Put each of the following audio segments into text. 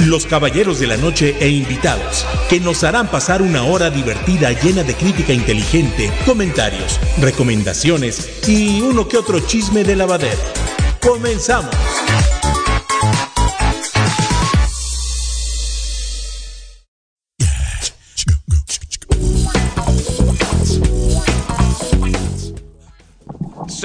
los caballeros de la noche e invitados, que nos harán pasar una hora divertida llena de crítica inteligente, comentarios, recomendaciones y uno que otro chisme de lavadero. Comenzamos.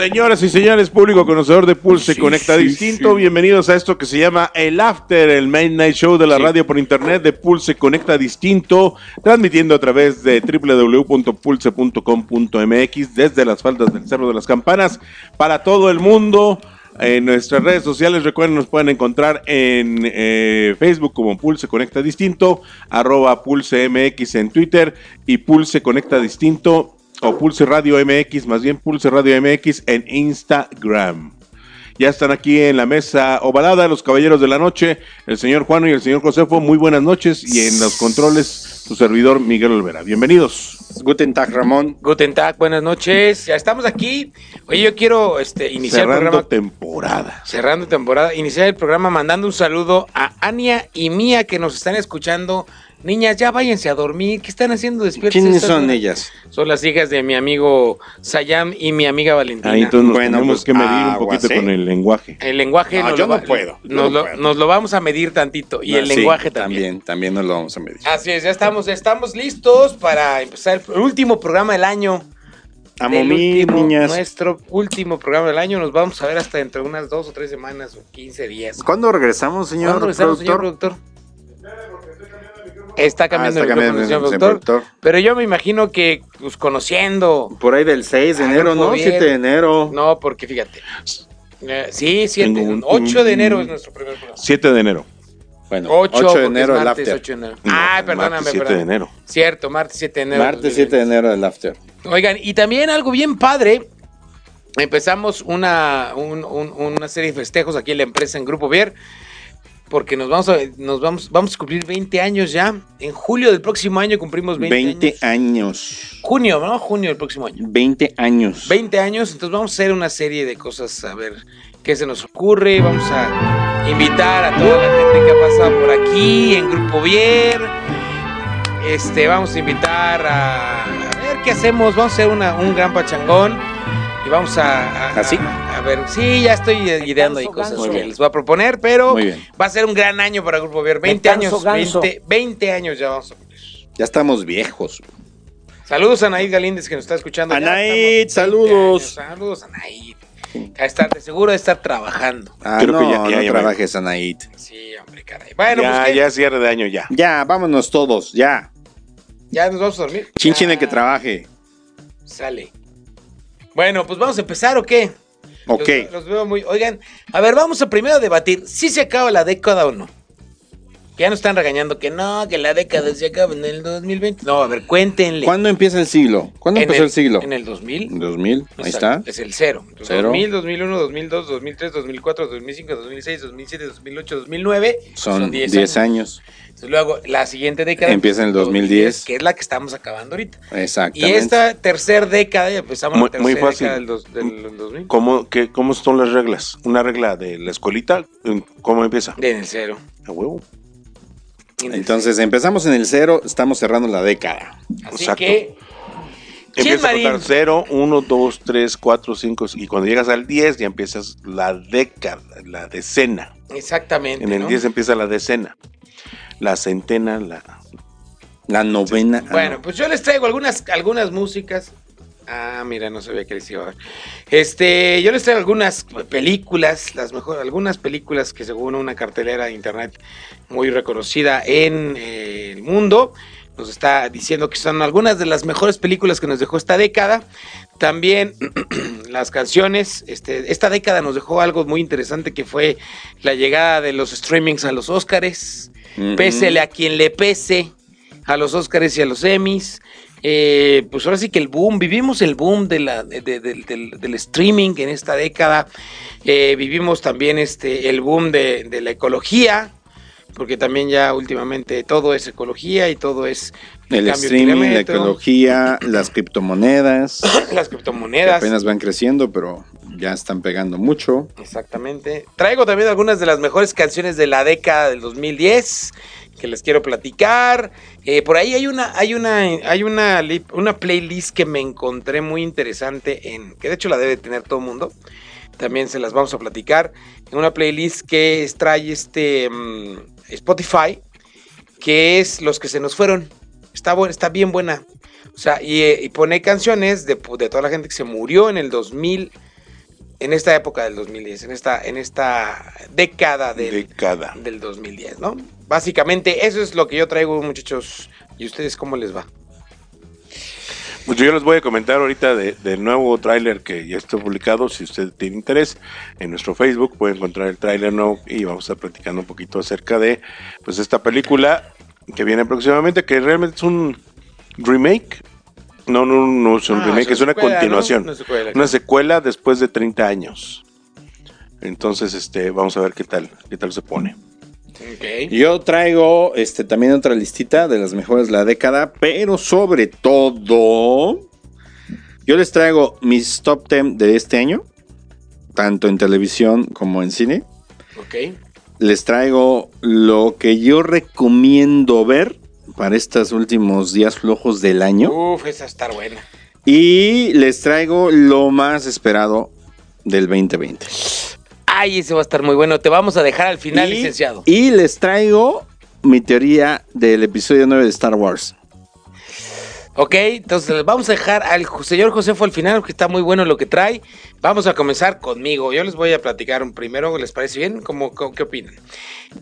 Señoras y señores, público conocedor de Pulse Sí, Conecta sí, Distinto, sí. bienvenidos a esto que se llama El After, el Main Night Show de la radio por internet de Pulse Conecta Distinto, transmitiendo a través de www.pulse.com.mx desde las faldas del Cerro de las Campanas para todo el mundo. En nuestras redes sociales, recuerden, nos pueden encontrar en eh, Facebook como Pulse Conecta Distinto, arroba Pulse MX en Twitter y Pulse Conecta Distinto o Pulse Radio MX, más bien Pulse Radio MX en Instagram. Ya están aquí en la mesa ovalada los caballeros de la noche, el señor Juan y el señor Josefo. Muy buenas noches y en los controles su servidor Miguel Olvera. Bienvenidos. Guten Tag, Ramón. Guten Tag, buenas noches. Ya estamos aquí. Oye, yo quiero este, iniciar el Cerrando programa. temporada. Cerrando temporada, iniciar el programa mandando un saludo a Ania y Mía que nos están escuchando. Niñas, ya váyanse a dormir. ¿Qué están haciendo despiertas? ¿Quiénes son horas? ellas? Son las hijas de mi amigo Sayam y mi amiga Valentina. Ahí entonces nos Bueno, tenemos pues, que medir un poquito ¿eh? con el lenguaje. El lenguaje No, nos, yo lo, no puedo, nos no lo- puedo. nos lo vamos a medir tantito. Y Ah, el sí, lenguaje también. También, también nos lo vamos a medir. Así es, ya estamos, ya estamos listos para empezar el último programa del año. Amo mí, último- niñas. Nuestro último programa del año. Nos vamos a ver hasta dentro de unas dos o tres semanas o 15 días. ¿Cuándo regresamos, señor ¿Cuándo regresamos, señor productor? Está cambiando Ah, el está micrófono, cambiando señor el productor. productor. Pero yo me imagino que, pues, conociendo. Por ahí del 6 de Ah, enero, ¿no? bien. 7 de enero. No, porque fíjate. Eh, sí, 7. Tengo un- 8 de enero es nuestro primer programa. 7 de enero. Bueno, 8, 8 de enero el martes, after. 8 de enero. No, Ay, perdóname, martes 7 perdón. de enero. Cierto, martes 7 de enero. Martes 7 de enero el after. Oigan, y también algo bien padre. Empezamos una, un- un- una serie de festejos aquí en la empresa en Grupo Vier. Porque nos vamos a, nos vamos, vamos a cumplir 20 años ya. En julio del próximo año cumplimos 20, 20 años. años. Junio, ¿no? Junio del próximo año. 20 años. 20 años, entonces vamos a hacer una serie de cosas, a ver qué se nos ocurre. Vamos a invitar a toda la gente que ha pasado por aquí en Grupo Vier. Este, vamos a invitar a, a ver qué hacemos. Vamos a hacer una- un gran pachangón y vamos a, a- ¿Ah, sí? a- a ver. Sí, ya estoy ideando ahí cosas Muy que bien. les voy a proponer, pero Muy bien. va a ser un gran año para Grupo Vier. 20 canso, años, ganso. 20, 20 años ya vamos a cumplir. Ya estamos viejos. Saludos a Anaid Galíndez que nos está escuchando. Anaid, estamos 20 saludos. años. Saludos, Anaid. A estar, de seguro de estar trabajando. Ah, Creo no, que ya- ya- no ya- trabajes, Anaid. Sí, hombre, caray. Bueno, ya, pues ¿qué? ya es cierre de año ya. Ya, vámonos todos, ya. ya nos vamos a dormir. Chinchín el Ya, que trabaje. Sale. Bueno, pues vamos a empezar o qué? Ok. Los, los veo muy. Oigan, a ver, vamos a primero debatir si se acaba la década o no. Que ya nos están regañando que no, que la década se acaba en el 2020. No, a ver, cuéntenle. ¿Cuándo empieza el siglo? ¿Cuándo En empezó el, siglo? En el 2000. 2000, ahí está. Es el cero. Entonces, Cero. 2000, 2001, 2002, 2003, 2004, 2005, 2006, 2007, 2008, 2009. Son 10 años. Entonces, luego, la siguiente década. Empieza en el 2010. Que es la que estamos acabando ahorita. Y Exactamente. esta tercera década, ya empezamos Muy- la muy tercera fácil. década del, dos- del 2000. ¿Cómo, qué, ¿Cómo son las reglas? Una regla de la escuelita, ¿cómo empieza? En el cero. A huevo. En Entonces empezamos en el cero, estamos cerrando la década. Así exacto. que. ¿Quién, Empiezas a contar 0, 1, 2, 3, 4, 5 y cuando llegas al 10 ya empiezas la década, la decena. Exactamente. En el ¿no? 10 empieza la decena. La centena, la... La novena. ah, Bueno, no. pues yo les traigo algunas, algunas músicas. Ah, mira, no sabía que les iba a ver. Este, yo les traigo algunas películas, las mejor, algunas películas que según una cartelera de internet muy reconocida en eh, el mundo, nos está diciendo que son algunas de las mejores películas que nos dejó esta década. También las canciones, este, esta década nos dejó algo muy interesante que fue la llegada de los streamings a los Óscares, Pésele a quien le pese, a los Óscares y a los Emmys. Eh, pues ahora sí que el boom, vivimos el boom del, streaming en esta década, Eh, vivimos también este, el boom de la ecología, porque también ya últimamente todo es ecología y todo es El streaming, la ecología, las criptomonedas, las que criptomonedas. apenas van creciendo, pero ya están pegando mucho. Exactamente. Traigo también algunas de las mejores canciones de la década del 2010 que les quiero platicar. Eh, por ahí hay una, hay una, hay una, una playlist que me encontré muy interesante en, que de hecho la debe tener todo el mundo. También se las vamos a platicar. En una playlist que trae este mm, Spotify, que es los que se nos fueron. Está, bu- está bien buena. O sea, y, eh, y pone canciones de, de toda la gente que se murió en el 2000 en esta época del 2010, en esta, en esta década del, Década. del 2010, ¿no? Básicamente eso es lo que yo traigo, muchachos. ¿Y ustedes cómo les va? Pues yo les voy a comentar ahorita de- del nuevo tráiler que ya está publicado. Si usted tiene interés, en nuestro Facebook puede encontrar el tráiler nuevo y vamos a estar platicando un poquito acerca de pues esta película que viene próximamente, que realmente es un remake. No, no, no es un Ah, remake, es una secuela, ¿no? continuación. Una secuela, Una secuela después de 30 años. Entonces, este, vamos a ver qué tal, qué tal se pone. Yo traigo este también otra listita de las mejores de la década, pero sobre todo yo les traigo mis top 10 de este año, tanto en televisión como en cine. Ok. Les traigo lo que yo recomiendo ver para estos últimos días flojos del año Uf, esa está buena. y les traigo lo más esperado del 2020. Ay, ese va a estar muy bueno. Te vamos a dejar al final, y, licenciado. y les traigo mi teoría del episodio 9 de Star Wars. Ok, entonces vamos a dejar al señor Josefo al final, que está muy bueno lo que trae. Vamos a comenzar conmigo. Yo les voy a platicar un primero, ¿les parece bien? ¿Cómo, cómo- qué opinan?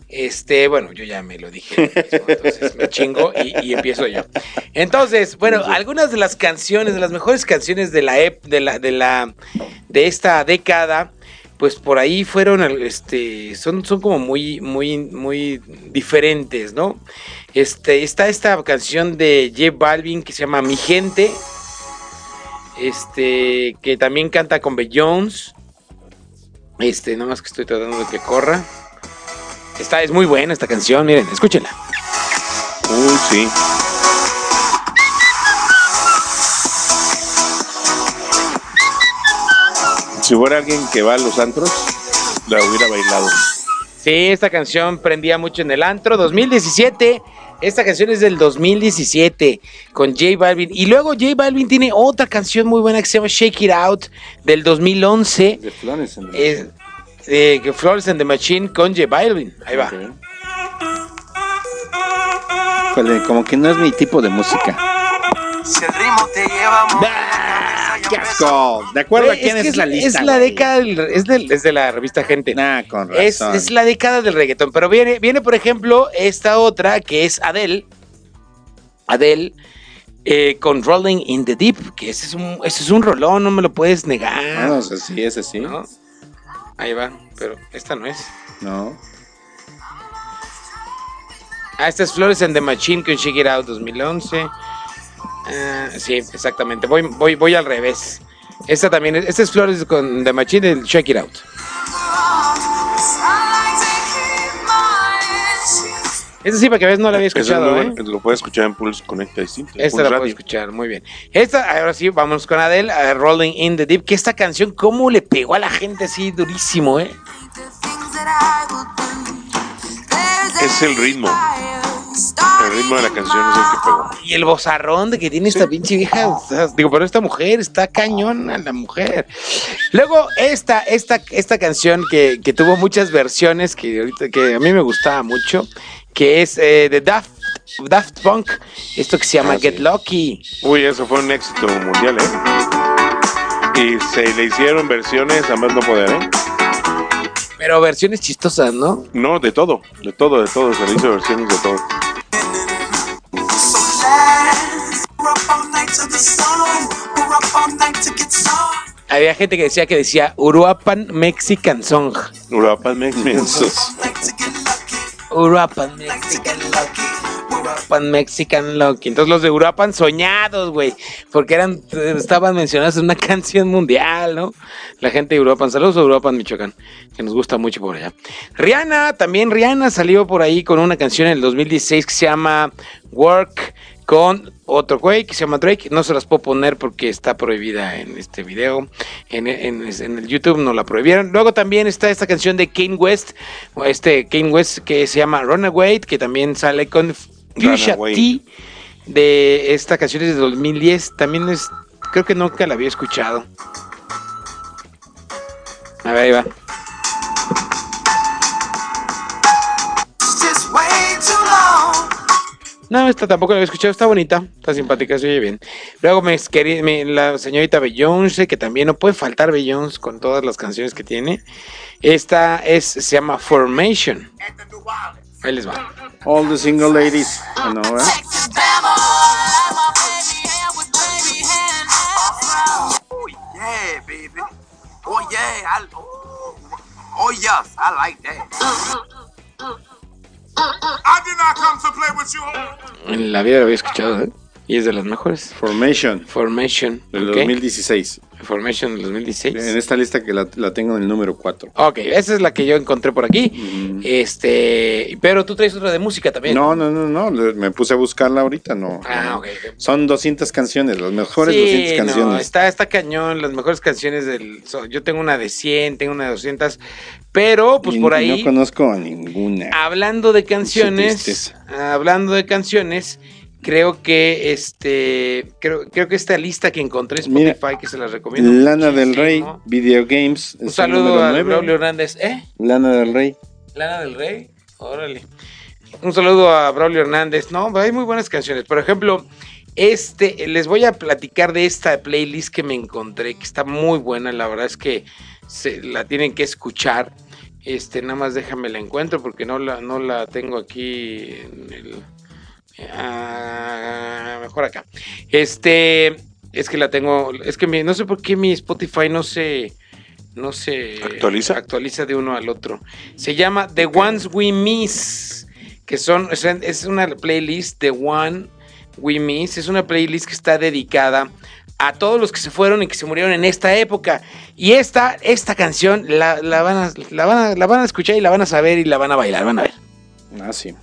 Este, bueno, yo ya me lo dije, entonces me chingo y, y empiezo yo. Entonces, bueno, algunas de las canciones, de las mejores canciones de la ep- de la, de la, de esta década, pues por ahí fueron, este, son, son como muy, muy, muy diferentes, ¿no? Este, está esta canción de J Balvin que se llama Mi Gente. Este, que también canta con Jones. Este, nada más que estoy tratando de que corra. Esta es muy buena esta canción, miren, escúchenla. Uy, sí. Si fuera alguien que va a los antros, la hubiera bailado. Sí, esta canción prendía mucho en el antro. 2017. Esta canción es del 2017 con J Balvin. Y luego J Balvin tiene otra canción muy buena que se llama Shake It Out del 2011. De Flores en Es, eh, que Flores and the Machine con J Balvin. Ahí va. Híjole, como que no es mi tipo de música. Si el ritmo te lleva a ¡Ah, ¡Qué asco! ¿De acuerdo a quién es, que la lista? Es la güey? década del- es, del- es de la revista Gente. Nah, con Es, razón. es la década del reggaetón. Pero viene, viene, por ejemplo, esta otra que es Adele. Adele. eh, con Rolling in the Deep. Que ese es, un, ese es un rolón, no me lo puedes negar. Ah, no, o sea, sí, ese sí. ¿no? Ahí va, pero esta no es. No. Ah, esta es Flores and the Machine con Shake It Out 2011. Ah, sí, exactamente. Voy, voy, voy al revés. Esta también es, esta es Flores con The Machine del Shake It Out. Esta sí, para que veas, no la había es escuchado, muy ¿eh? Lo puedes escuchar en Pulse Conecta Distinto. Esta la Radio. escuchar, muy bien. Esta, ahora sí, vamos con Adele, a Rolling in the Deep, que esta canción, cómo le pegó a la gente así durísimo, ¿eh? Es el ritmo. El ritmo de la canción es el que pegó. Y el bozarrón de que tiene esta pinche vieja, o sea, digo, pero esta mujer está cañona la mujer. Luego, esta, esta, esta canción que, que tuvo muchas versiones, que ahorita que a mí me gustaba mucho, que es eh, de Daft, Daft Punk, esto que se llama Ah, Get sí. Lucky. Uy, eso fue un éxito mundial, ¿eh? Y se le hicieron versiones a más no poder, ¿eh? Pero versiones chistosas, ¿no? No, de todo, de todo, de todo. Se le hizo versiones de todo. Había gente que decía que decía Uruapan Mexican Song. Uruapan Mexican get lucky. We're up. Uruapan Mexican Lucky. Entonces los de Uruapan soñados, güey. Porque eran, estaban mencionados en una canción mundial, ¿no? La gente de Uruapan. Saludos a Uruapan, Michoacán. Que nos gusta mucho por allá. Rihanna, también Rihanna salió por ahí con una canción en el 2016 que se llama Work con otro güey que se llama Drake. No se las puedo poner porque está prohibida en este video. En, en- el YouTube no la prohibieron. Luego también está esta canción de Kane West. Este Kane West que se llama Runaway. Que también sale con Fuchsia Runaway. T. De esta canción es de 2010. También es. Creo que nunca la había escuchado. A ver, ahí va. No, esta tampoco la había escuchado, está bonita, está simpática, se oye bien. Luego me, me- la señorita Beyoncé, que también no puede faltar Beyoncé con todas las canciones que tiene. Esta es, se llama Formation. Ahí les va. All the single ladies. Oh yeah, baby. Oh yeah, I, oh, oh yes, I like that. I did not come to play with you. En la vida la había escuchado, ¿eh? Y es de las mejores. Formation. Formation. Del ¿ok? 2016. Formation del 2016. En esta lista que la, la tengo en el número 4. Ok, esa es la que yo encontré por aquí. Este, pero tú traes otra de música también. No, no, no, no. Me puse a buscarla ahorita, no. Ah, ok. Son 200 canciones, las mejores Sí, 200 no, canciones. está, está cañón, las mejores canciones del... yo tengo una de 100, tengo una de 200, pero pues Y por No ahí, conozco a ninguna. hablando de canciones, hablando de canciones, creo que este, creo, creo que esta lista que encontré en Mira, Spotify, que se las recomiendo Lana del Rey, muchísimo. Video Games. Un saludo a. Braulio Hernández, ¿eh? Lana del Rey. Lana del Rey, órale. Un saludo a Braulio Hernández. No, hay muy buenas canciones. Por ejemplo, este, les voy a platicar de esta playlist que me encontré, que está muy buena. La verdad es que se, la tienen que escuchar. Este, nada más déjame la encuentro porque no la, no la tengo aquí en el. Ah, mejor acá. Este, es que la tengo, es que mi- no sé por qué mi Spotify no se, no se ¿Actualiza? actualiza de uno al otro. Se llama The Ones We Miss, que son, es una playlist The One We Miss, es una playlist que está dedicada a todos los que se fueron y que se murieron en esta época. Y esta, esta canción la, la van a, la, van a, la van a escuchar y la van a saber y la van a bailar, van a ver. Ah, sí.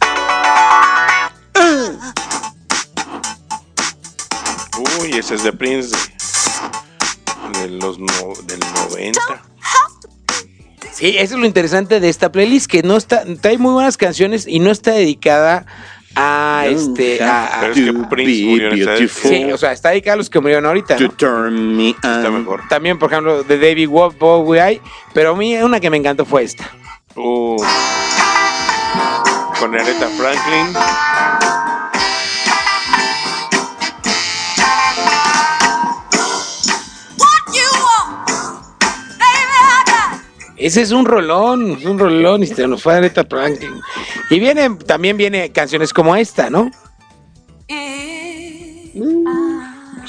Uy, ese es de Prince de, de los no- del 90. Sí, eso es lo interesante de esta playlist, que no está, trae muy buenas canciones y no está dedicada a este, a- a- Pero es que To Prince be murió en esa beautiful. sí, o sea, está dedicada a los que murieron ahorita. To ¿no? turn me Está mejor. También, por ejemplo, de David Bowie hay, pero a mí una que me encantó fue esta. Uh, con Aretha Franklin. Ese es un rolón, es un rolón y se nos fue Aretha Franklin. Y viene, también viene canciones como esta, ¿no? it.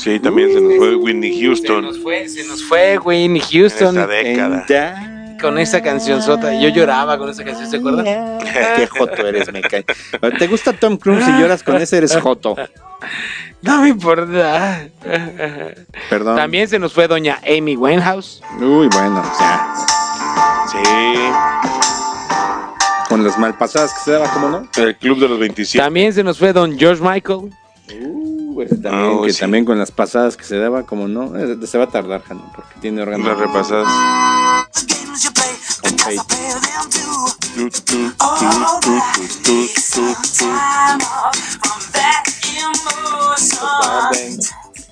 Sí, también se nos fue Whitney Se Houston nos fue, se nos fue Whitney en Houston esta década. Con esa canción sota. Yo lloraba con esa canción, ¿se acuerdan? Qué joto eres, me cae. ¿Te gusta Tom Cruise y lloras con ese? Eres joto. No me importa. Perdón. También se nos fue doña Amy Winehouse. Uy, bueno, ya. Sí, Con las malpasadas que se daba, ¿cómo no? el Club de los 27. También se nos fue don George Michael. Uh, también, Ah, que sí. también con las pasadas que se daba, ¿cómo no? Eh, Se va a tardar, Jano, porque tiene órgano. Las repasadas. Emotion.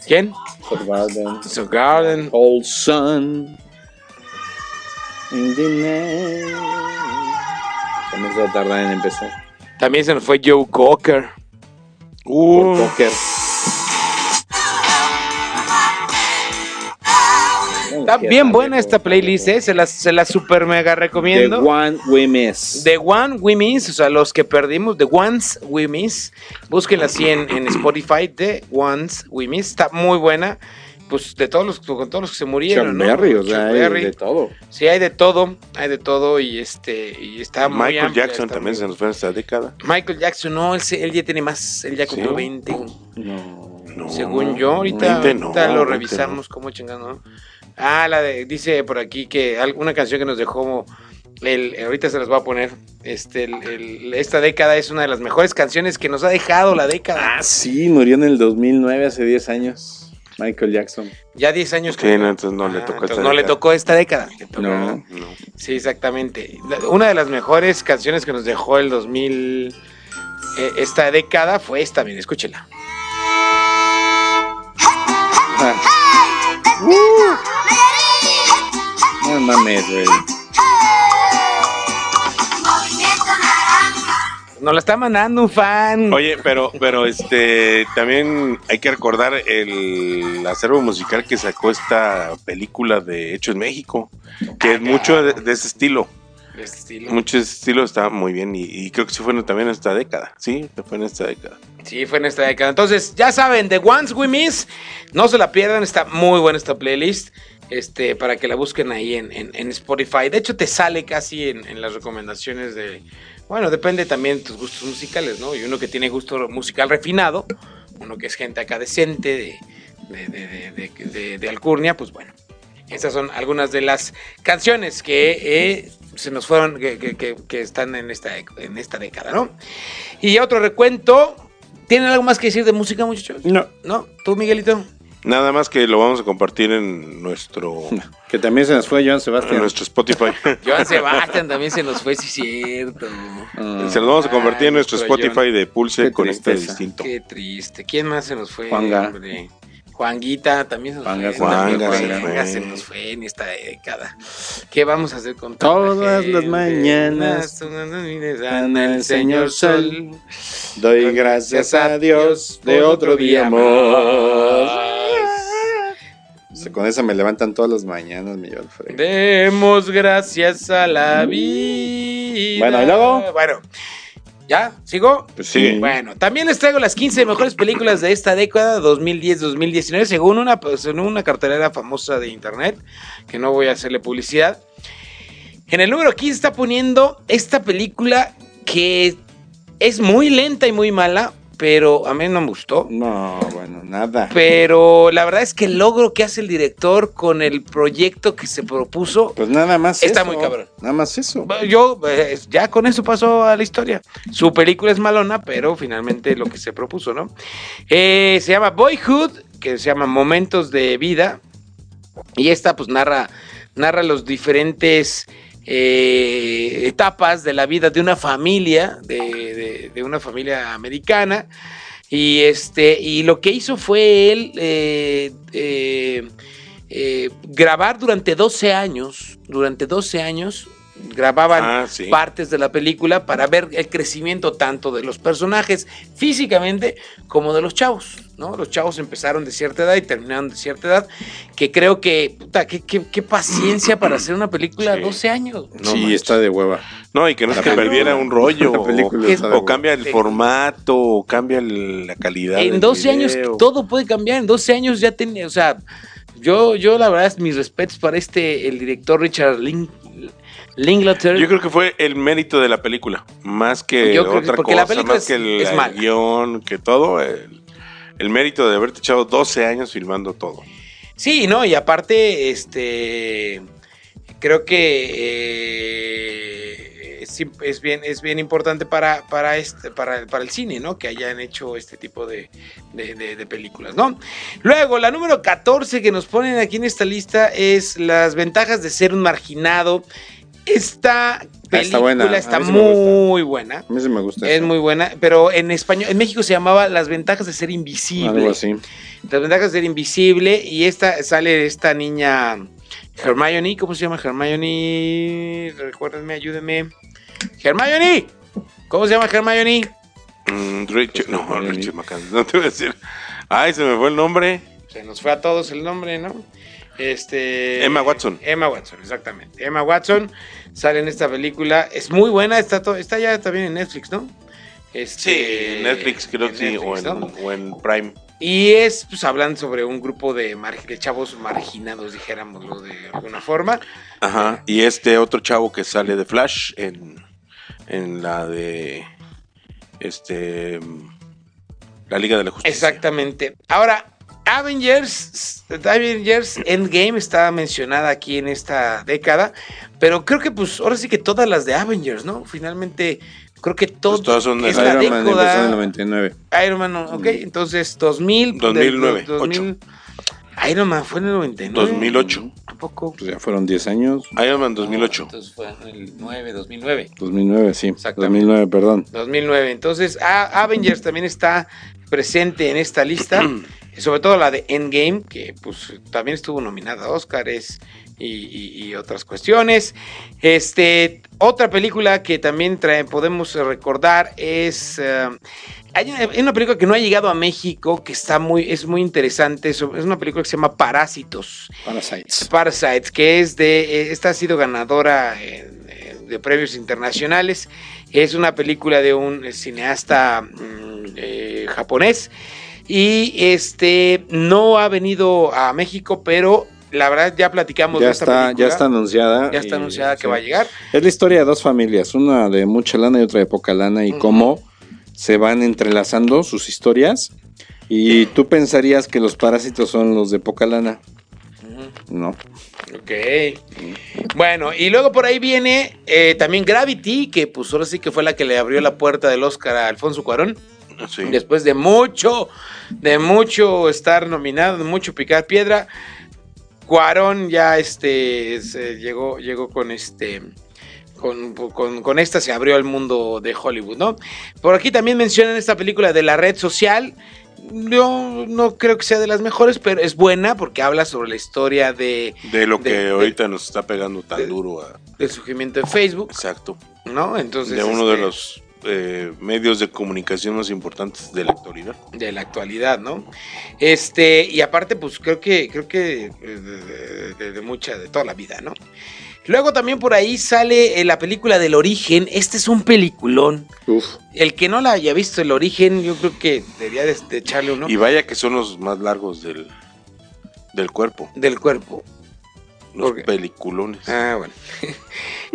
¿Quién? Garden. So Garden. Old Sun. The. También se va a tardar en empezar. También se nos fue Joe Cocker. Uh. Bueno, Está bien buena esta playlist, ¿eh? Se la, se la super mega The recomiendo. One We Miss. The One We Miss, o sea, los que perdimos, The Ones We Miss. Búsquenla así en, en Spotify, The Ones We Miss. Está muy buena. Pues de todos los, con todos los que se murieron, ¿no? Berry, o sea, hay Berry. de todo. Sí, hay de todo, hay de todo y este y está muy Michael amplia, Jackson está también muy- se nos fue en esta década. Michael Jackson, no, él, se- él ya tiene más, él ya cumplió Sí. 20. No. No, Según yo, ahorita, 20 no, ahorita lo 20 revisamos cómo chingando. ¿no? Ah, la de, dice por aquí que alguna canción que nos dejó el, ahorita se las voy a poner. Este, el- el- esta década es una de las mejores canciones que nos ha dejado la década. Ah, sí, murió en el 2009, hace 10 años. Michael Jackson. Ya 10 años Sí, no, entonces no le Ah, tocó entonces esta no le década. tocó esta década. le tocó- No. No. Sí, exactamente. Una de las mejores canciones que nos dejó el 2000, eh, esta década fue esta, miren, escúchela. Ah. No mames, güey. Nos la está mandando un fan. Oye, pero, pero este también hay que recordar el acervo musical que sacó esta película de Hecho en México, que es mucho de, de ese estilo. De este estilo. Mucho de ese estilo está muy bien y, y creo que sí fue en- también en esta década. Sí, fue en esta década. Sí, fue en esta década. Entonces, ya saben, The Ones We Miss, no se la pierdan, está muy buena esta playlist. Este, para que la busquen ahí en, en- en Spotify. De hecho, te sale casi en, en las recomendaciones de. Bueno, depende también de tus gustos musicales, ¿no? Y uno que tiene gusto musical refinado, uno que es gente acá decente de, de, de- de- alcurnia, pues bueno. Estas son algunas de las canciones que eh, se nos fueron, que, que- que- que están en esta, en esta década, ¿no? Y otro recuento. ¿Tienen algo más que decir de música, muchachos? No. ¿No? ¿Tú, Miguelito? Nada más que lo vamos a compartir en nuestro, Que también se nos fue Joan en Sebastián. nuestro Spotify. Joan Sebastián también se nos fue, sí, cierto. Ah, Se los vamos a convertir en Ay, nuestro nuestro Spotify de Pulse Qué con este distinto. Qué triste. ¿Quién más se nos fue? Juanga. hombre? Juanguita también se nos Juanga, fue. También Juanga se Juanga fue. se nos fue en esta década. ¿Qué vamos a hacer con Todas las gente? mañanas el señor sol. Doy gracias a Dios de otro día más. Con esa me levantan todas las mañanas, mi Alfredo. Demos gracias a la vida. Bueno, ¿y luego? Bueno, ¿ya? ¿Sigo? Pues sí. Bueno, también les traigo las 15 mejores películas de esta década, 2010-2019, según una, según una cartelera famosa de internet, que no voy a hacerle publicidad. En el número 15 está poniendo esta película que es muy lenta y muy mala, pero a mí no me gustó. No, bueno, nada. Pero la verdad es que el logro que hace el director con el proyecto que se propuso, Pues nada más Está eso. muy cabrón. Nada más eso. yo eh, ya con eso pasó a la historia. Su película es malona, pero finalmente lo que se propuso, ¿no? Eh, se llama Boyhood, que se llama Momentos de Vida. Y esta pues narra, narra los diferentes eh, etapas de la vida de una familia, de, una familia americana. Y este, y lo que hizo fue él eh, eh, eh, grabar durante 12 años, durante 12 años, grababan Ah, sí. partes de la película para ver el crecimiento tanto de los personajes físicamente como de los chavos, ¿no? Los chavos empezaron de cierta edad y terminaron de cierta edad, que creo que, puta, qué, qué- qué paciencia para hacer una película Sí. 12 años. No sí, manches. está de hueva. No, y que no es que perdiera un rollo. O, cambia el formato, o cambia el- la calidad. En del 12 años todo puede cambiar, en 12 años ya tenía, o sea, yo, yo la verdad, mis respetos para este, el director Richard Link, Yo creo que fue el mérito de la película, más que Yo creo que- otra porque cosa, la película más es- que el, es guion, que todo. El, el mérito de haberte echado 12 años filmando todo. Sí, no, y aparte, este, creo que eh, es bien, es bien importante para, para este, para, para el cine, ¿no? Que hayan hecho este tipo de, de- de- de películas, ¿no? Luego, la número 14 que nos ponen aquí en esta lista es las ventajas de ser un marginado. Esta película está buena, muy buena. A mí sí me gusta Es muy buena, pero en español, en México se llamaba Las ventajas de ser invisible. Algo así. Las ventajas de ser invisible. Y esta sale esta niña Hermione. ¿Cómo se llama Hermione? Recuérdenme, ayúdenme. Hermione. ¿Cómo se llama Hermione? Mm, Richard, no. Richard McAdams, no te voy a decir. Ay, se me fue el nombre. Se nos fue a todos el nombre, ¿no? Este, Emma Watson. Emma Watson, exactamente. Emma Watson sale en esta película. Es muy buena, está, está ya también en Netflix, ¿no? Este, Sí, en Netflix creo que sí, o en, ¿no? o en Prime. Y es, pues, hablan sobre un grupo de, mar- de chavos marginados, dijéramoslo de alguna forma. Ajá. Y este otro chavo que sale de Flash en, en la de este la Liga de la Justicia. Exactamente. Ahora, Avengers, Avengers Endgame está mencionada aquí en esta década, pero creo que pues ahora sí que todas las de Avengers, ¿no? Finalmente, creo que todo, Pues todas son de es la Iron Man empezó en el década. 99. Iron Man, ok, entonces 2000. 2009, de- 2000. Iron Man fue en el 99. 2008. ¿A poco? Pues ya fueron 10 años. Iron Man 2008. Entonces fue en el 9, 2009. 2009, sí. Exactamente. 2009, perdón. 2009. Entonces, a- Avengers también está presente en esta lista, sobre todo la de Endgame, que pues también estuvo nominada a Oscars y, y- y otras cuestiones. Este, otra película que también trae- podemos recordar es... eh, hay una, hay una película que no ha llegado a México, que está muy, es muy interesante. Es una película que se llama Parásitos. Parasites. Parasites, que es de, eh, esta ha sido ganadora de premios internacionales. Es una película de un cineasta mm, eh, japonés y este no ha venido a México, pero la verdad ya platicamos Ya de esta está, película. ya está anunciada. Ya está y- anunciada que sí. va a llegar. Es la historia de dos familias, una de mucha lana y otra de poca lana, y cómo se van entrelazando sus historias. Y tú pensarías que los parásitos son los de poca lana. No. Ok. Bueno, y luego por ahí viene eh, también Gravity, que pues ahora sí que fue la que le abrió la puerta del Oscar a Alfonso Cuarón. Sí. Después de mucho, de mucho estar nominado, de mucho picar piedra, Cuarón ya este se llegó, llegó con este. Con, con- con esta se abrió al mundo de Hollywood, ¿no? Por aquí también mencionan esta película de la red social. Yo no creo que sea de las mejores, pero es buena porque habla sobre la historia de, De lo que de- de- ahorita nos está pegando tan duro. a- del surgimiento de Facebook, exacto. ¿no? Entonces. de uno de este, los eh, medios de comunicación más importantes de la actualidad. de la actualidad, ¿no? Este, y aparte, pues creo que, creo que eh, de, de- de- de mucha, de toda la vida, ¿no? Luego también por ahí sale eh, la película del origen. Este es un peliculón. Uf. El que no la haya visto el origen, yo creo que debería de, de echarle uno Y vaya que son los más largos del, del cuerpo. del cuerpo. Los peliculones. Ah, bueno.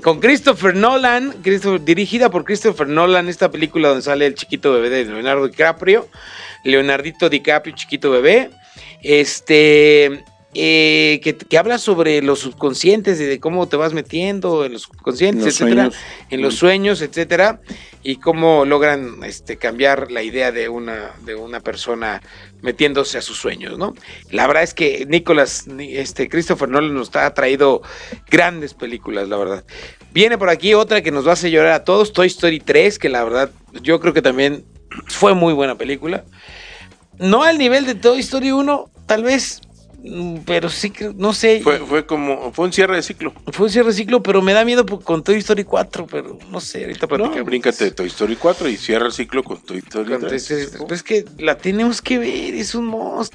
Con Christopher Nolan, Christopher- dirigida por Christopher Nolan, esta película donde sale el chiquito bebé de Leonardo DiCaprio, Leonardito DiCaprio, chiquito bebé, este, eh, que, que habla sobre los subconscientes y de cómo te vas metiendo en los subconscientes, En los etcétera, sueños. en los sueños, etcétera, y cómo logran este, cambiar la idea de una, de una persona metiéndose a sus sueños, ¿no? La verdad es que Nicolas, ni- este, Christopher Nolan nos ha traído grandes películas, la verdad. Viene por aquí otra que nos va a hacer llorar a todos, Toy Story 3, que la verdad yo creo que también fue muy buena película. No al nivel de Toy Story 1, tal vez, pero sí que, no sé. Fue, fue como, fue un cierre de ciclo. Fue un cierre ciclo, pero me da miedo con Toy Story 4, pero no sé, ahorita No, platicamos. bríncate de Toy Story 4 y cierra el ciclo con Toy Story Con Toy 3. Story- pues es que la tenemos que ver, es un must.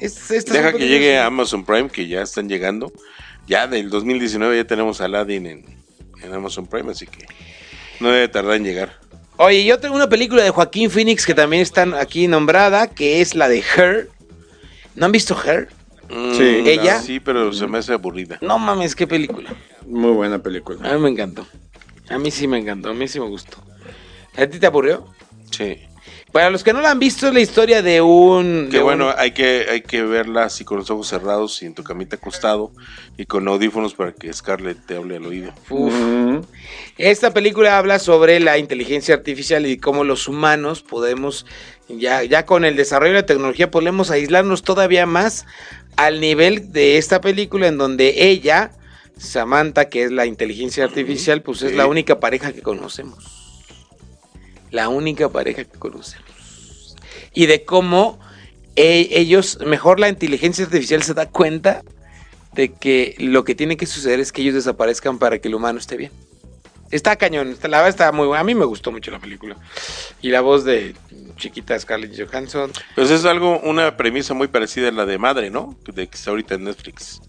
Es- Deja que llegue a Amazon Prime, que ya están llegando. Ya del 2019 ya tenemos a Aladdin en, en Amazon Prime, así que no debe tardar en llegar. Oye, yo tengo una película de Joaquín Phoenix que también está aquí nombrada, que es la de Her. ¿No han visto Her? Mm, ¿Ella? Sí, pero se me hace aburrida. No mames, qué película. Muy buena película. A mí me encantó. A mí sí me encantó, a mí sí me gustó. ¿A ti te aburrió? Sí. Para los que no la han visto, es la historia de un... Que de bueno, un- hay que, hay que verla así con los ojos cerrados y en tu camita acostado y con audífonos para que Scarlett te hable al oído. Uf. Ujú. Esta película habla sobre la inteligencia artificial y cómo los humanos podemos, ya, ya con el desarrollo de la tecnología, podemos aislarnos todavía más al nivel de esta película en donde ella, Samantha, que es la inteligencia artificial, pues es la única pareja que conocemos. La única pareja que conocemos. Y de cómo e- ellos, mejor la inteligencia artificial se da cuenta de que lo que tiene que suceder es que ellos desaparezcan para que el humano esté bien. Está cañón, está- la verdad está muy buena. A mí me gustó mucho la película. Y la voz de chiquita Scarlett Johansson. Pues es algo, una premisa muy parecida a la de Madre, ¿no? De que está ahorita en Netflix.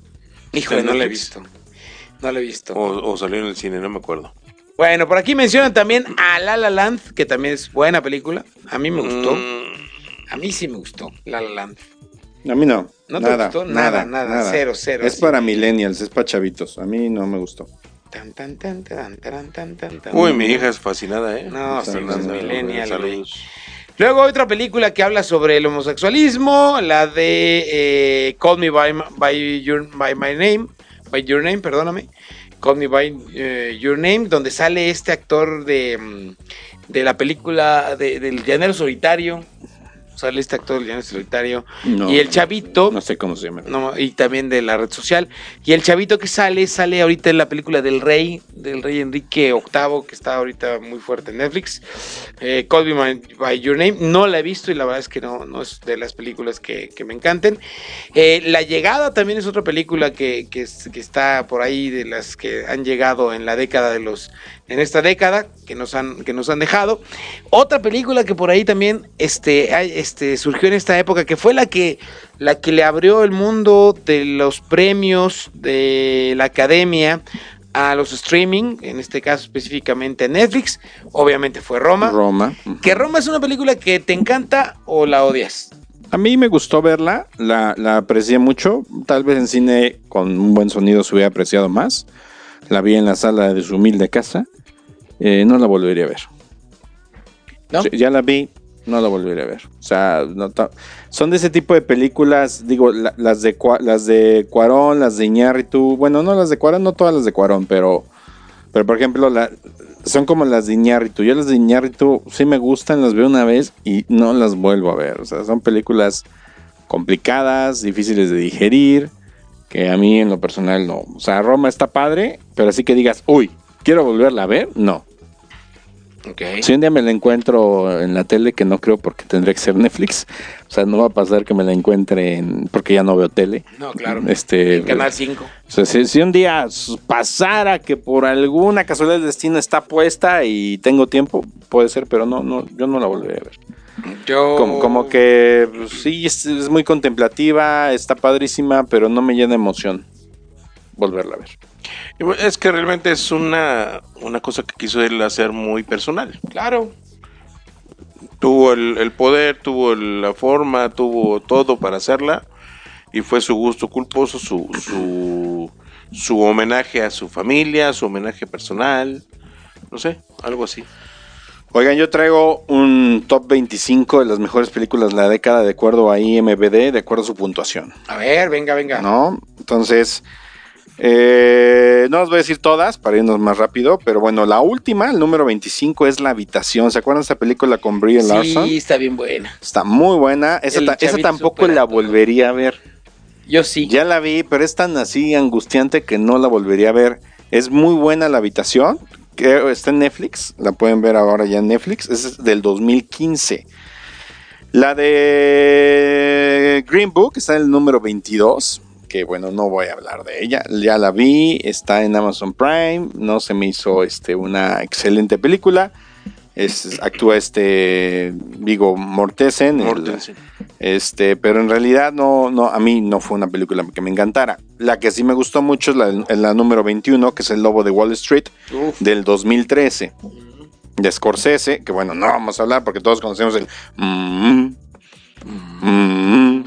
Híjole, no la he visto. No la he visto. O, o salió en el cine, no me acuerdo. Bueno, por aquí mencionan también a La La Land, que también es buena película. A mí me gustó. Mm, A mí sí me gustó La La Land. A mí no. ¿No te nada, gustó? Nada, nada, cero, cero, Es así. para millennials, es para chavitos. A mí no me gustó. Tan, tan, tan, tan, tan, tan, tan, tan. Uy, mi hija es fascinada, ¿eh? No, sí, es millennial. Saludos. Luego otra película que habla sobre el homosexualismo, la de eh, Call Me by, by Your by My Name, by Your Name, perdóname. Call Me by eh, Your Name, donde sale este actor de, mm, de la película de- del llanero solitario. Sale este actor del llanero solitario. No. y el chavito. No sé cómo se llama. No, y también de la red social. Y el chavito que sale, sale ahorita en la película del rey, del rey Enrique VIII, que está ahorita muy fuerte en Netflix. Eh, Call Me by, Your Name. No la he visto y la verdad es que no, no es de las películas que, que me encanten. Eh, la Llegada también es otra película que, que está por ahí de las que han llegado en la década de los... En esta década que nos han, que nos han dejado. Otra película que por ahí también este, este, surgió en esta época, que fue la que, la que le abrió el mundo de los premios de la academia a los streaming, en este caso específicamente a Netflix, obviamente fue Roma. Roma. Que Roma es una película que te encanta o la odias. A mí me gustó verla, la, la aprecié mucho. Tal vez en cine con un buen sonido se hubiera apreciado más. La vi en la sala de su humilde casa. Eh, no la volvería a ver. ¿No? Ya la vi, no la volvería a ver. O sea, no son de ese tipo de películas, digo, la- las, de, las de Cuarón, las de Iñárritu. Bueno, no las de Cuarón, no todas las de Cuarón, pero, pero por ejemplo, la- son como las de Iñárritu. Yo las de Iñárritu sí me gustan, las veo una vez y no las vuelvo a ver. O sea, son películas complicadas, difíciles de digerir, que a mí en lo personal no. O sea, Roma está padre, pero así que digas, uy, quiero volverla a ver, no. Si un día me la encuentro en la tele, que no creo porque tendría que ser Netflix, o sea, no va a pasar que me la encuentre en, porque ya no veo tele. No, claro. Este, En Canal 5. o sea, si, si un día pasara que por alguna casualidad del destino está puesta y tengo tiempo, puede ser, pero no, no, yo no la volveré a ver. Yo... Como, como que pues, sí, es, es muy contemplativa, está padrísima, pero no me llena emoción volverla a ver. Es que realmente es una, una cosa que quiso él hacer muy personal. Claro. Tuvo el, el poder, tuvo la forma, tuvo todo para hacerla. Y fue su gusto culposo, su, su, su homenaje a su familia, su homenaje personal. No sé, algo así. Oigan, yo traigo un top 25 de las mejores películas de la década de acuerdo a IMBD, de acuerdo a su puntuación. A ver, venga, venga. ¿No? Entonces, eh, no os voy a decir todas para irnos más rápido, pero bueno, la última, el número 25, es La Habitación. ¿Se acuerdan de esa película con Brie Larson? Sí, está bien buena. Está muy buena. Esa, ta- tampoco la volvería a ver. Yo sí. Ya la vi, pero es tan así angustiante que no la volvería a ver. Es muy buena la habitación. Que está en Netflix. La pueden ver ahora ya en Netflix. Es del 2015. La de Green Book está en el número 22. Que bueno, no voy a hablar de ella. Ya la vi. Está en Amazon Prime. No se me hizo este, una excelente película. Es, actúa este Vigo Mortensen. el- Mortensen. este, pero en realidad no, no, a mí no fue una película que me encantara. La que sí me gustó mucho es la, la número 21, que es El Lobo de Wall Street, Uf. del 2013. De Scorsese, que bueno, no vamos a hablar porque todos conocemos el... mm, mm, mm,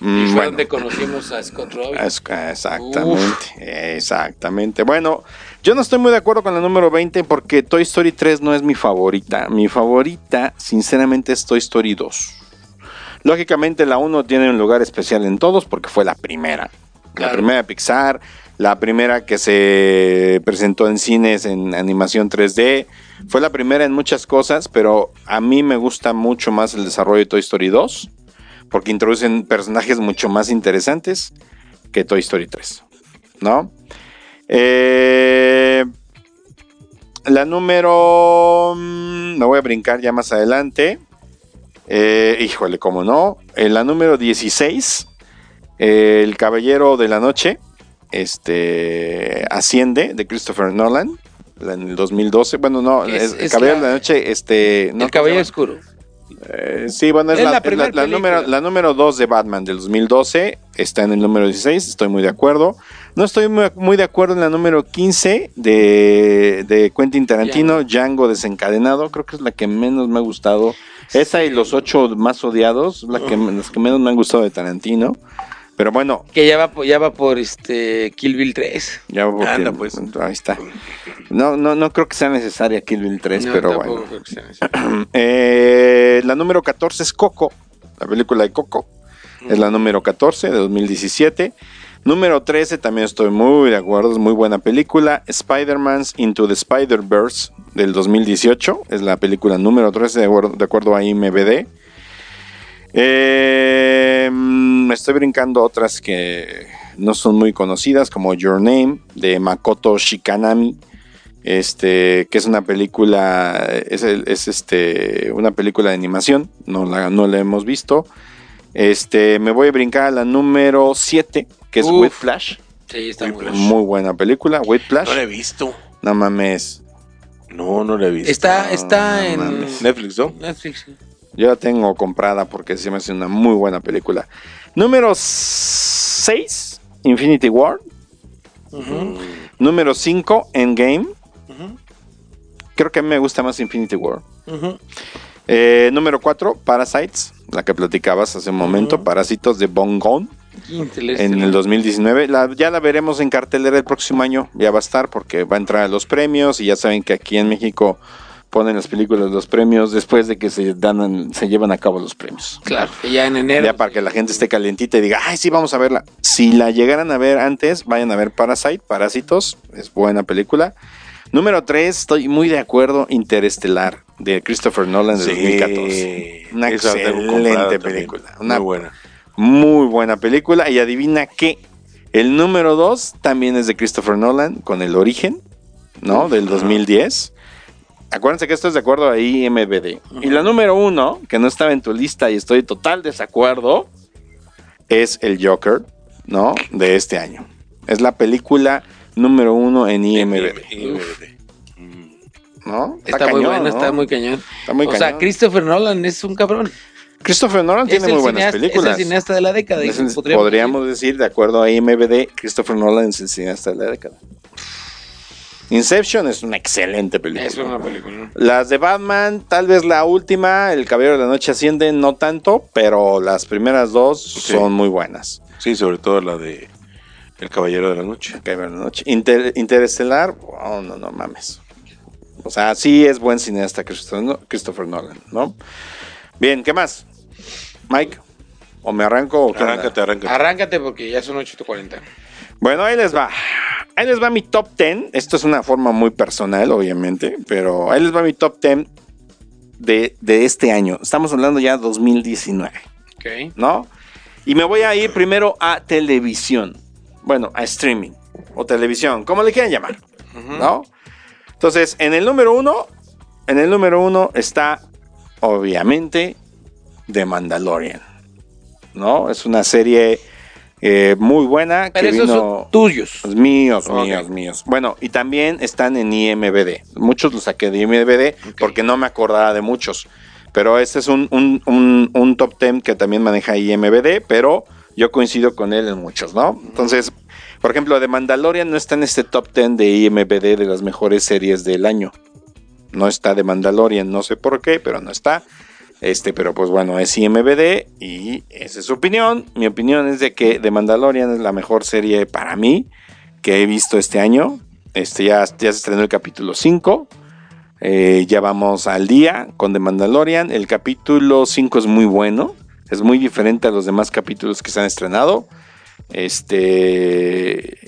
Y fue bueno. donde conocimos a Scott Robbins. Exactamente, exactamente. Bueno, yo no estoy muy de acuerdo con la número 20 porque Toy Story 3 no es mi favorita. Mi favorita, sinceramente, es Toy Story 2. Lógicamente la 1 tiene un lugar especial en todos porque fue la primera. La primera de Pixar, la primera que se presentó en cines en animación 3D. Fue la primera en muchas cosas, pero a mí me gusta mucho más el desarrollo de Toy Story 2 porque introducen personajes mucho más interesantes que Toy Story 3, ¿no? Eh, la número... mm, Me voy a brincar ya más adelante. Eh, híjole, cómo no. En la número 16, eh, El Caballero de la Noche, este, Asciende, de Christopher Nolan, la- en el 2012. Bueno, no, Es- es- El Caballero la- de la Noche, este... ¿no? el cabello ¿cómo se llama? oscuro. Eh, sí, bueno, es, Es la, la la- número, la número 2 de Batman del 2012. Está en el número 16, estoy muy de acuerdo. No estoy muy, muy de acuerdo en la número 15 de, de Quentin Tarantino, Django. desencadenado. Creo que es la que menos me ha gustado. Esa y los ocho más odiados, la que, las que menos me han gustado de Tarantino. Pero bueno, Que ya va, por- ya va por este Kill Bill 3. ya porque- Anda, pues. Ahí está. No, no, no creo que sea necesaria Kill Bill 3, No, pero bueno. creo que sea así. Eh, la número 14 es Coco, la película de Coco. Es la número 14 de 2017. Número 13 también estoy muy de acuerdo, es muy buena película. Spider-Man's Into the Spider-Verse del 2018. Es la película número 13 de acuerdo, a IMBD. Mm, me estoy brincando otras que no son muy conocidas, como Your Name, de Makoto Shikanami. Este, que es una película, es, es este, una película de animación, no la, no la hemos visto. Este, me voy a brincar a la número 7, que es Uf. Whiplash. Sí, está muy Whiplash. Muy buena película, Whiplash. No la he visto. No mames. No, no la he visto. Está, está No en mames. Netflix, ¿no? Netflix. sí. Yo la tengo comprada porque se me hace una muy buena película. Número 6, Infinity War. Número 5, Endgame. Creo que a mí me gusta más Infinity War. Eh, número 4, Parasites, la que platicabas hace un momento, Parásitos de Bong Joon Interstellar. En el 2019. La- ya la veremos en cartelera el próximo año, ya va a estar porque va a entrar a los premios y ya saben que aquí en México ponen las películas los premios después de que se dan se llevan a cabo los premios. Claro, que ya en enero. Ya para que la gente esté calientita y diga, ay, sí, vamos a verla. Si la llegaran a ver antes, vayan a ver Parasite, Parásitos, es buena película. Número 3, estoy muy de acuerdo, Interestelar, de Christopher Nolan de 2014. Una excelente también. película. Una Muy buena. Muy buena película. Y adivina qué, el número 2 también es de Christopher Nolan, con El Origen, ¿no? Del 2010. Acuérdense que esto es de acuerdo a IMBD. Y la número uno, que no estaba en tu lista y estoy total desacuerdo, es el Joker, ¿no? De este año. Es la película número uno en IMBD, IMDb. ¿no? Está, muy cañón, buena, ¿no? está muy cañón. Está muy o sea. Christopher Nolan es un cabrón. Christopher Nolan Es tiene muy buenas cineasta, es películas. el cineasta de la década. El- podríamos podríamos decir, de acuerdo a IMBD, Christopher Nolan es el cineasta de la década. Inception es una excelente película. Es una película. Las de Batman, tal vez la última, El Caballero de la Noche asciende, no tanto, pero las primeras dos son muy buenas. Sí, sobre todo la de El Caballero de la Noche. El Caballero de la Noche. Inter- Interestelar, oh, no, no mames. O sea, sí es buen cineasta Christopher Nolan, ¿no? Bien, ¿qué más? Mike, ¿o me arranco o? Arráncate, arráncate. Arráncate porque ya son 8.40. Bueno, ahí les va. Ahí les va mi top 10. Esto es una forma muy personal, obviamente, pero ahí les va mi top 10 de, de este año. Estamos hablando ya 2019, Ok. ¿no? Y me voy a ir primero a televisión. Bueno, a streaming o televisión, como le quieran llamar, ¿no? Entonces, en el número uno, en el número uno está, obviamente, The Mandalorian, ¿no? Es una serie eh, muy buena Pero que esos vino... son tuyos. Los míos, míos, míos. Bueno, y también están en IMBD. Muchos los saqué de IMBD porque no me acordaba de muchos. Pero este es un, un- un- un top 10 que también maneja IMBD, pero yo coincido con él en muchos, ¿no? Entonces, por ejemplo, de Mandalorian no está en este top 10 de IMBD de las mejores series del año. No está de Mandalorian, no sé por qué, pero no está. Este, pero pues bueno, es IMBD y esa es su opinión. Mi opinión es de que The Mandalorian es la mejor serie para mí que he visto este año. Este, ya, ya se estrenó el capítulo 5. Eh, ya vamos al día con The Mandalorian. El capítulo 5 es muy bueno. Es muy diferente a los demás capítulos que se han estrenado. Este.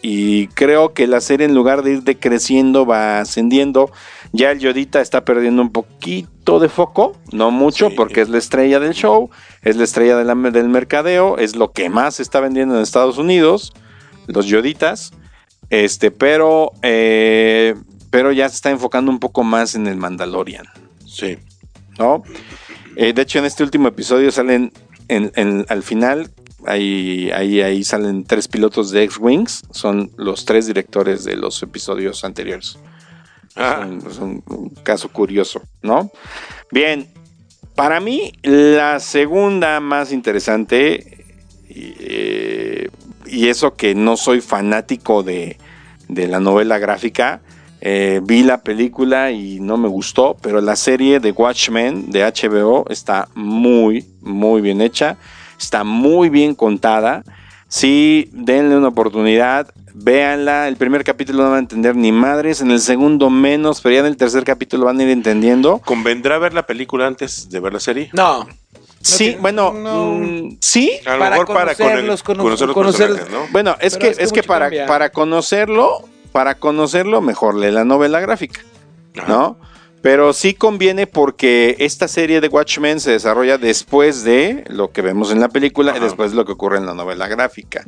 Y creo que la serie, en lugar de ir decreciendo, va ascendiendo. Ya el Yodita está perdiendo un poquito de foco, no mucho, Sí. porque es la estrella del show, es la estrella de la- del mercadeo, es lo que más se está vendiendo en Estados Unidos, los Yoditas. Este, pero, eh, pero ya se está enfocando un poco más en el Mandalorian. Sí. ¿no? Eh, de hecho, en este último episodio salen en- en- al final, ahí, ahí, ahí salen tres pilotos de X-Wings, son los tres directores de los episodios anteriores. Ah, Es un, un caso curioso, ¿no? Bien, Para mí, la segunda más interesante, y, eh, y eso que no soy fanático de, de la novela gráfica, eh, vi la película y no me gustó, pero la serie de Watchmen de HBO está muy, muy bien hecha, está muy bien contada. Sí, denle una oportunidad, véanla. El primer capítulo no van a entender ni madres, en el segundo menos, pero ya en el tercer capítulo van a ir entendiendo. ¿Convendrá ver la película antes de ver la serie? No. Sí, bueno, no. mm, sí. A lo Para mejor para conocerlos, cono- cono- conocer los conocer- personajes, ¿no? Bueno, es que, es que es que mucho para, cambia. para conocerlo, para conocerlo, mejor lee la novela gráfica, ¿no? Pero sí conviene porque esta serie de Watchmen se desarrolla después de lo que vemos en la película y después de lo que ocurre en la novela gráfica.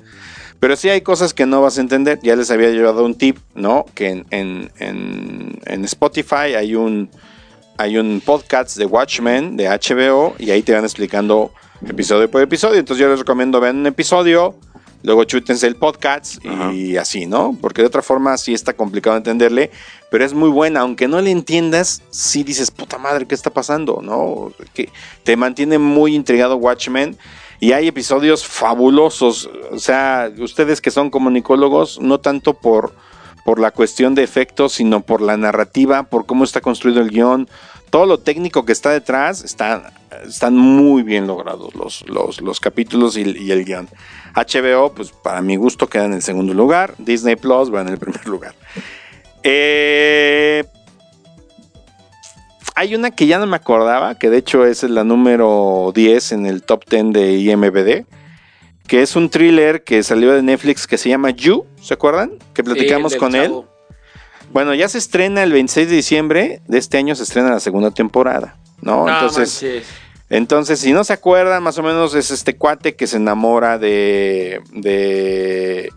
Pero sí hay cosas que no vas a entender. Ya les había llevado un tip, ¿no? Que en, en- en- en Spotify hay un, hay un podcast de Watchmen de HBO y ahí te van explicando episodio por episodio. Entonces yo les recomiendo vean un episodio, luego chútense el podcast y así, ¿no? Porque de otra forma sí está complicado entenderle, pero es muy buena. Aunque no le entiendas, sí dices, puta madre, ¿qué está pasando? ¿No? Que te mantiene muy intrigado Watchmen. Y hay episodios fabulosos. O sea, ustedes que son comunicólogos, no tanto por, por la cuestión de efectos, sino por la narrativa, por cómo está construido el guion. Todo lo técnico que está detrás está, están muy bien logrados los, los, los capítulos y, y el guion. HBO, pues para mi gusto queda en el segundo lugar. Disney Plus va en el primer lugar. Eh, hay una que ya no me acordaba, que de hecho es la número 10 en el top 10 de IMBD, que es un thriller que salió de Netflix que se llama You, ¿se acuerdan? Que platicamos Sí, con él. Bueno, ya se estrena el 26 de diciembre de este año, se estrena la segunda temporada, ¿no? No entonces, manches. entonces, si no se acuerdan, más o menos es este cuate que se enamora de. de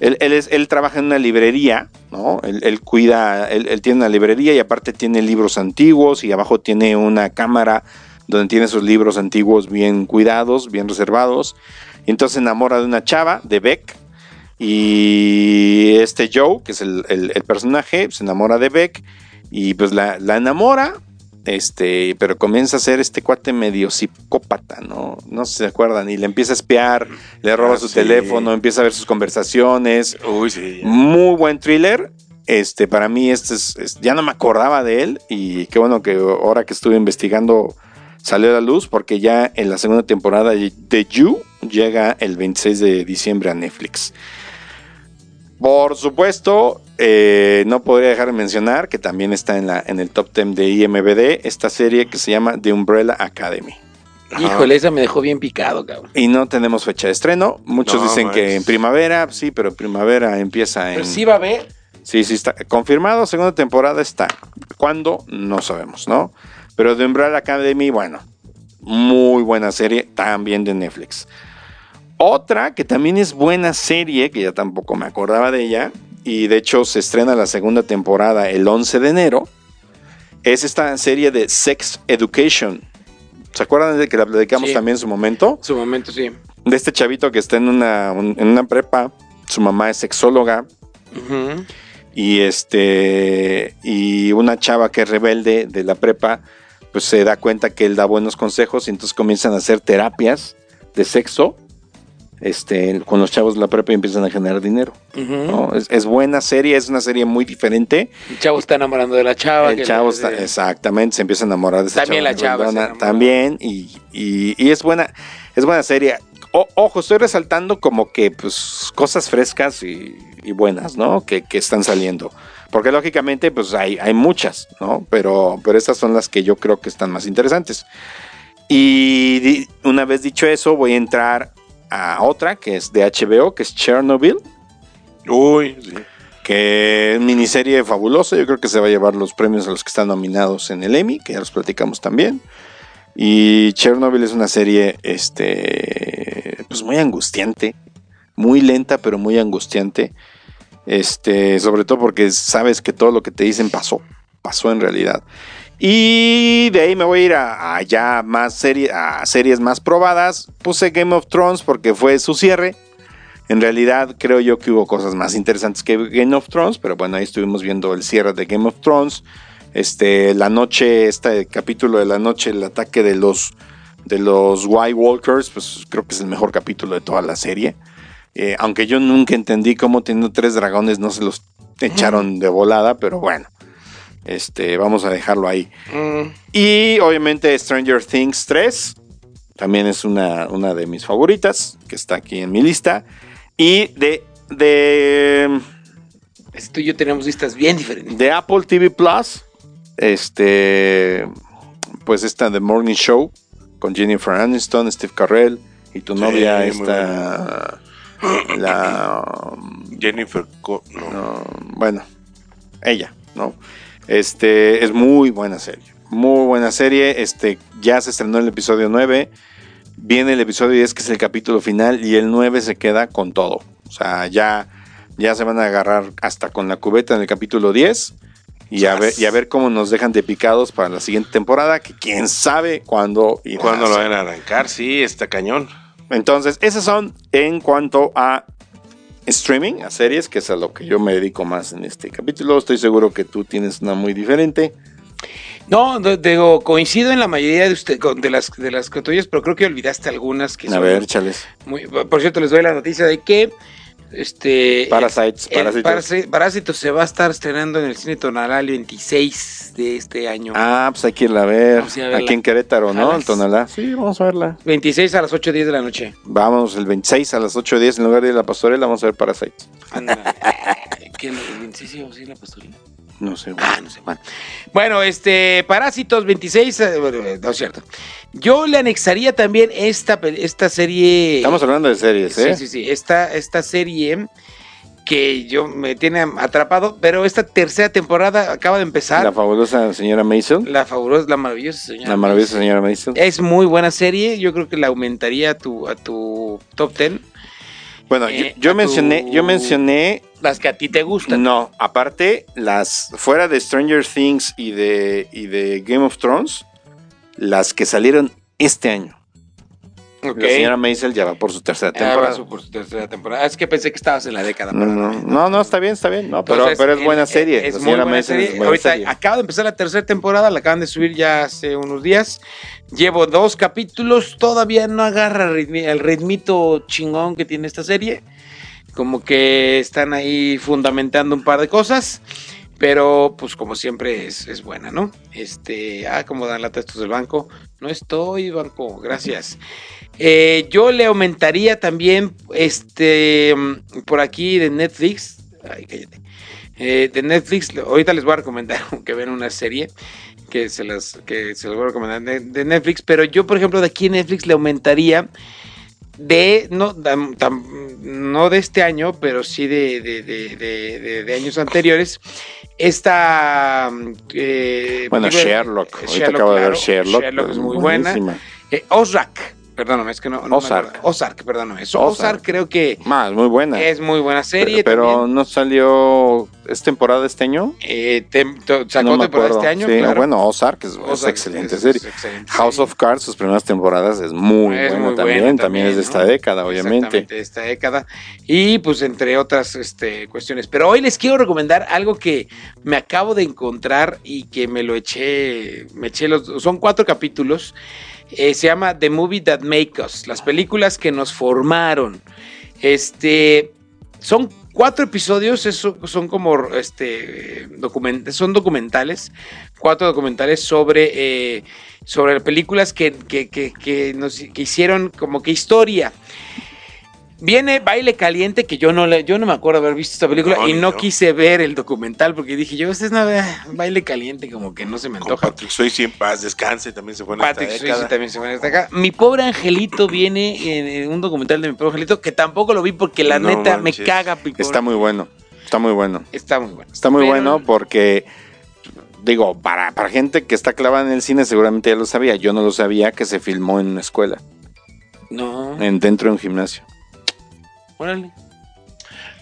él, él es- él trabaja en una librería, ¿no? Él, cuida, él, él tiene una librería y aparte tiene libros antiguos y abajo tiene una cámara donde tiene sus libros antiguos bien cuidados, bien reservados. Y entonces se enamora de una chava, de Beck. Y este Joe, que es el, el- el personaje, se enamora de Beck y pues la, la enamora, este, pero comienza a ser este cuate medio psicópata, ¿no? No sé si se acuerdan, y le empieza a espiar, le roba Ah, su sí. teléfono, empieza a ver sus conversaciones. Uy, sí. Muy buen thriller. Este, para mí, este es, es- ya no me acordaba de él, y qué bueno que ahora que estuve investigando salió a la luz, porque ya en la segunda temporada de You llega el 26 de diciembre a Netflix. Por supuesto, eh, no podría dejar de mencionar que también está en, la, en el top 10 de IMBD esta serie que se llama The Umbrella Academy. Híjole, esa me dejó bien picado, cabrón. Y no tenemos fecha de estreno. Muchos No, dicen que en primavera, sí, pero primavera empieza en... Pero sí va a haber. Sí, sí está. Confirmado, segunda temporada está. ¿Cuándo? No sabemos, ¿no? Pero The Umbrella Academy, bueno, muy buena serie, también de Netflix. Otra que también es buena serie, que ya tampoco me acordaba de ella, y de hecho se estrena la segunda temporada el 11 de enero, es esta serie de Sex Education. ¿Se acuerdan de que la platicamos Sí. también en su momento? Su momento, sí. De este chavito que está en una, un- en una prepa, su mamá es sexóloga, y este y una chava que es rebelde de la prepa pues se da cuenta que él da buenos consejos y entonces comienzan a hacer terapias de sexo este con los chavos de la prepa y empiezan a generar dinero. ¿no? es, es buena serie es una serie muy diferente El chavo está enamorando de la chava. el que chavo está, de- exactamente se empieza a enamorar de esa También la chava también y, y- y es buena es buena serie O- ojo estoy resaltando como que pues cosas frescas y, y buenas no que, que están saliendo porque lógicamente pues hay, hay muchas no pero pero estas son las que yo creo que están más interesantes y una vez dicho eso voy a entrar a otra que es de HBO que es Chernobyl Uy, sí. que es miniserie fabulosa. Yo creo que se va a llevar los premios a los que están nominados en el Emmy, que ya los platicamos también. Y Chernobyl es una serie, este, pues muy angustiante, muy lenta, pero muy angustiante. Este, sobre todo porque sabes que todo lo que te dicen pasó, pasó en realidad. Y de ahí me voy a ir a, ya más a series más probadas. Puse Game of Thrones porque fue su cierre. En realidad creo yo que hubo cosas más interesantes que Game of Thrones, pero bueno, ahí estuvimos viendo el cierre de Game of Thrones Este, la noche, este capítulo de la noche, el ataque de los de los White Walkers, pues creo que es el mejor capítulo de toda la serie. Eh, aunque yo nunca entendí cómo teniendo tres dragones no se los echaron de volada, pero bueno. Este, vamos a dejarlo ahí. Mm, Y obviamente Stranger Things 3 también es una, una de mis favoritas, que está aquí en mi lista. Y de, de, tú y yo tenemos listas bien diferentes. de Apple TV Plus, este, pues esta The Morning Show con Jennifer Aniston, Steve Carell y tu Sí, novia esta, la, Jennifer, Co- no. no, bueno, ella, ¿no? Este es muy buena serie. Muy buena serie. Este ya se estrenó el episodio 9. Viene el episodio 10, que es el capítulo final, y el 9 se queda con todo. O sea, ya, ya se van a agarrar hasta con la cubeta en el capítulo 10. Y a, ver, y a ver cómo nos dejan de picados para la siguiente temporada, que quién sabe cuándo irá ¿Cuándo lo van a arrancar? Sí, está cañón. Entonces, esas son en cuanto a streaming, a series, que es a lo que yo me dedico más en este capítulo. Estoy seguro que tú tienes una muy diferente. No, digo, coincido en la mayoría de, usted, con- de las de las que tuyas, pero creo que olvidaste algunas que A son ver, chales. muy- por cierto, les doy la noticia de que este Parasites, el- el Parásitos. Parasi- Parásitos se va a estar estrenando en el cine Tonalá el 26 de este año. Ah, pues hay que irla a ver. Vamos a ir a verla. Aquí en Querétaro, ¿no? En. Tonalá. Sí, vamos a verla. 26 a las 8.10 de la noche. Vamos el 26 a las 8.10 en lugar de ir a la pastorela, vamos a ver Parasites. Anda. ¿Qué, el 26 sí, sí, la pastorela? No sé. güey. Ah, no sé, bueno. Bueno, este, Parásitos 26, eh, bueno, eh, no es cierto. Yo le anexaría también esta, esta serie. Estamos hablando de series, ¿eh? Sí, sí, sí. Esta, esta serie que yo me tiene atrapado, pero esta tercera temporada acaba de empezar. La fabulosa señora Mason. La fabulosa, la maravillosa señora. La maravillosa señora Mason. Es muy buena serie. Yo creo que la aumentaría a tu, a tu top 10. Bueno, eh, yo, yo mencioné, tu- yo mencioné Las que a ti te gustan. No, aparte, las fuera de Stranger Things y de, y de Game of Thrones, las que salieron este año. Ok. La señora Maisel ya va por su tercera Ah, temporada. va su- por su tercera temporada. Es que pensé que estabas en la década. No, no, no, no, está bien, está bien. No, pero, Entonces, pero es buena eh, serie. Es la muy buena serie. es buena Ahorita serie. acaba de empezar la tercera temporada, la acaban de subir ya hace unos días. Llevo dos capítulos, todavía no agarra el ritmito chingón que tiene esta serie. Como que están ahí fundamentando un par de cosas. Pero, pues, como siempre, es, es buena, ¿no? Este, ah, como dan lata estos del banco. No estoy, banco, gracias. Eh, yo le aumentaría también, este, por aquí de Netflix. Ay, cállate. Eh, de Netflix, ahorita les voy a recomendar que vean una serie que se las, que se las voy a recomendar de Netflix. Pero yo, por ejemplo, de aquí en Netflix le aumentaría de, no, tam- no de este año, pero sí de, de, de- años anteriores. Esta. eh, Bueno, Sherlock. Ahorita Sherlock, acabo de ver. Sherlock. Sherlock es muy buena. Eh, Ozark, perdóname, es que no. no Ozark. Ozark, perdóname. Ozark. Ozark creo que Más, muy buena. es muy buena serie. pero no salió. ¿Es temporada este año? Eh, tem- sacó no temporada este año. Sí, claro. bueno, Ozark es, es Ozark excelente es- serie. es excelente House serie. of Cards, sus primeras temporadas, es muy buena muy también. buena también. es de esta década, obviamente. Exactamente, de esta década. Y pues entre otras este, cuestiones. Pero hoy les quiero recomendar algo que me acabo de encontrar y que me lo eché, me eché los, son cuatro capítulos. Eh, se llama The Movie That Make Us, las películas que nos formaron. Este, son cuatro episodios, eso son como este, document- son documentales, cuatro documentales sobre, eh, sobre películas que, que, que, que nos que hicieron como que historia. Viene Baile Caliente, que yo no, le- yo no me acuerdo haber visto esta película No, y no yo. quise ver el documental porque dije yo, este es una Baile Caliente, como que no se me Con antoja. Patrick Swayze en paz, descanse, también se fue en Patrick esta década. también se va hasta acá. Mi pobre angelito viene en, en un documental de mi pobre angelito que tampoco lo vi porque la No neta manches. me caga. mi pobre- Está muy bueno. Está muy bueno. Está muy bueno. Está muy Pero- bueno porque, digo, para, para gente que está clavada en el cine seguramente ya lo sabía. Yo no lo sabía que se filmó en una escuela, No, en, dentro de un gimnasio. Órale.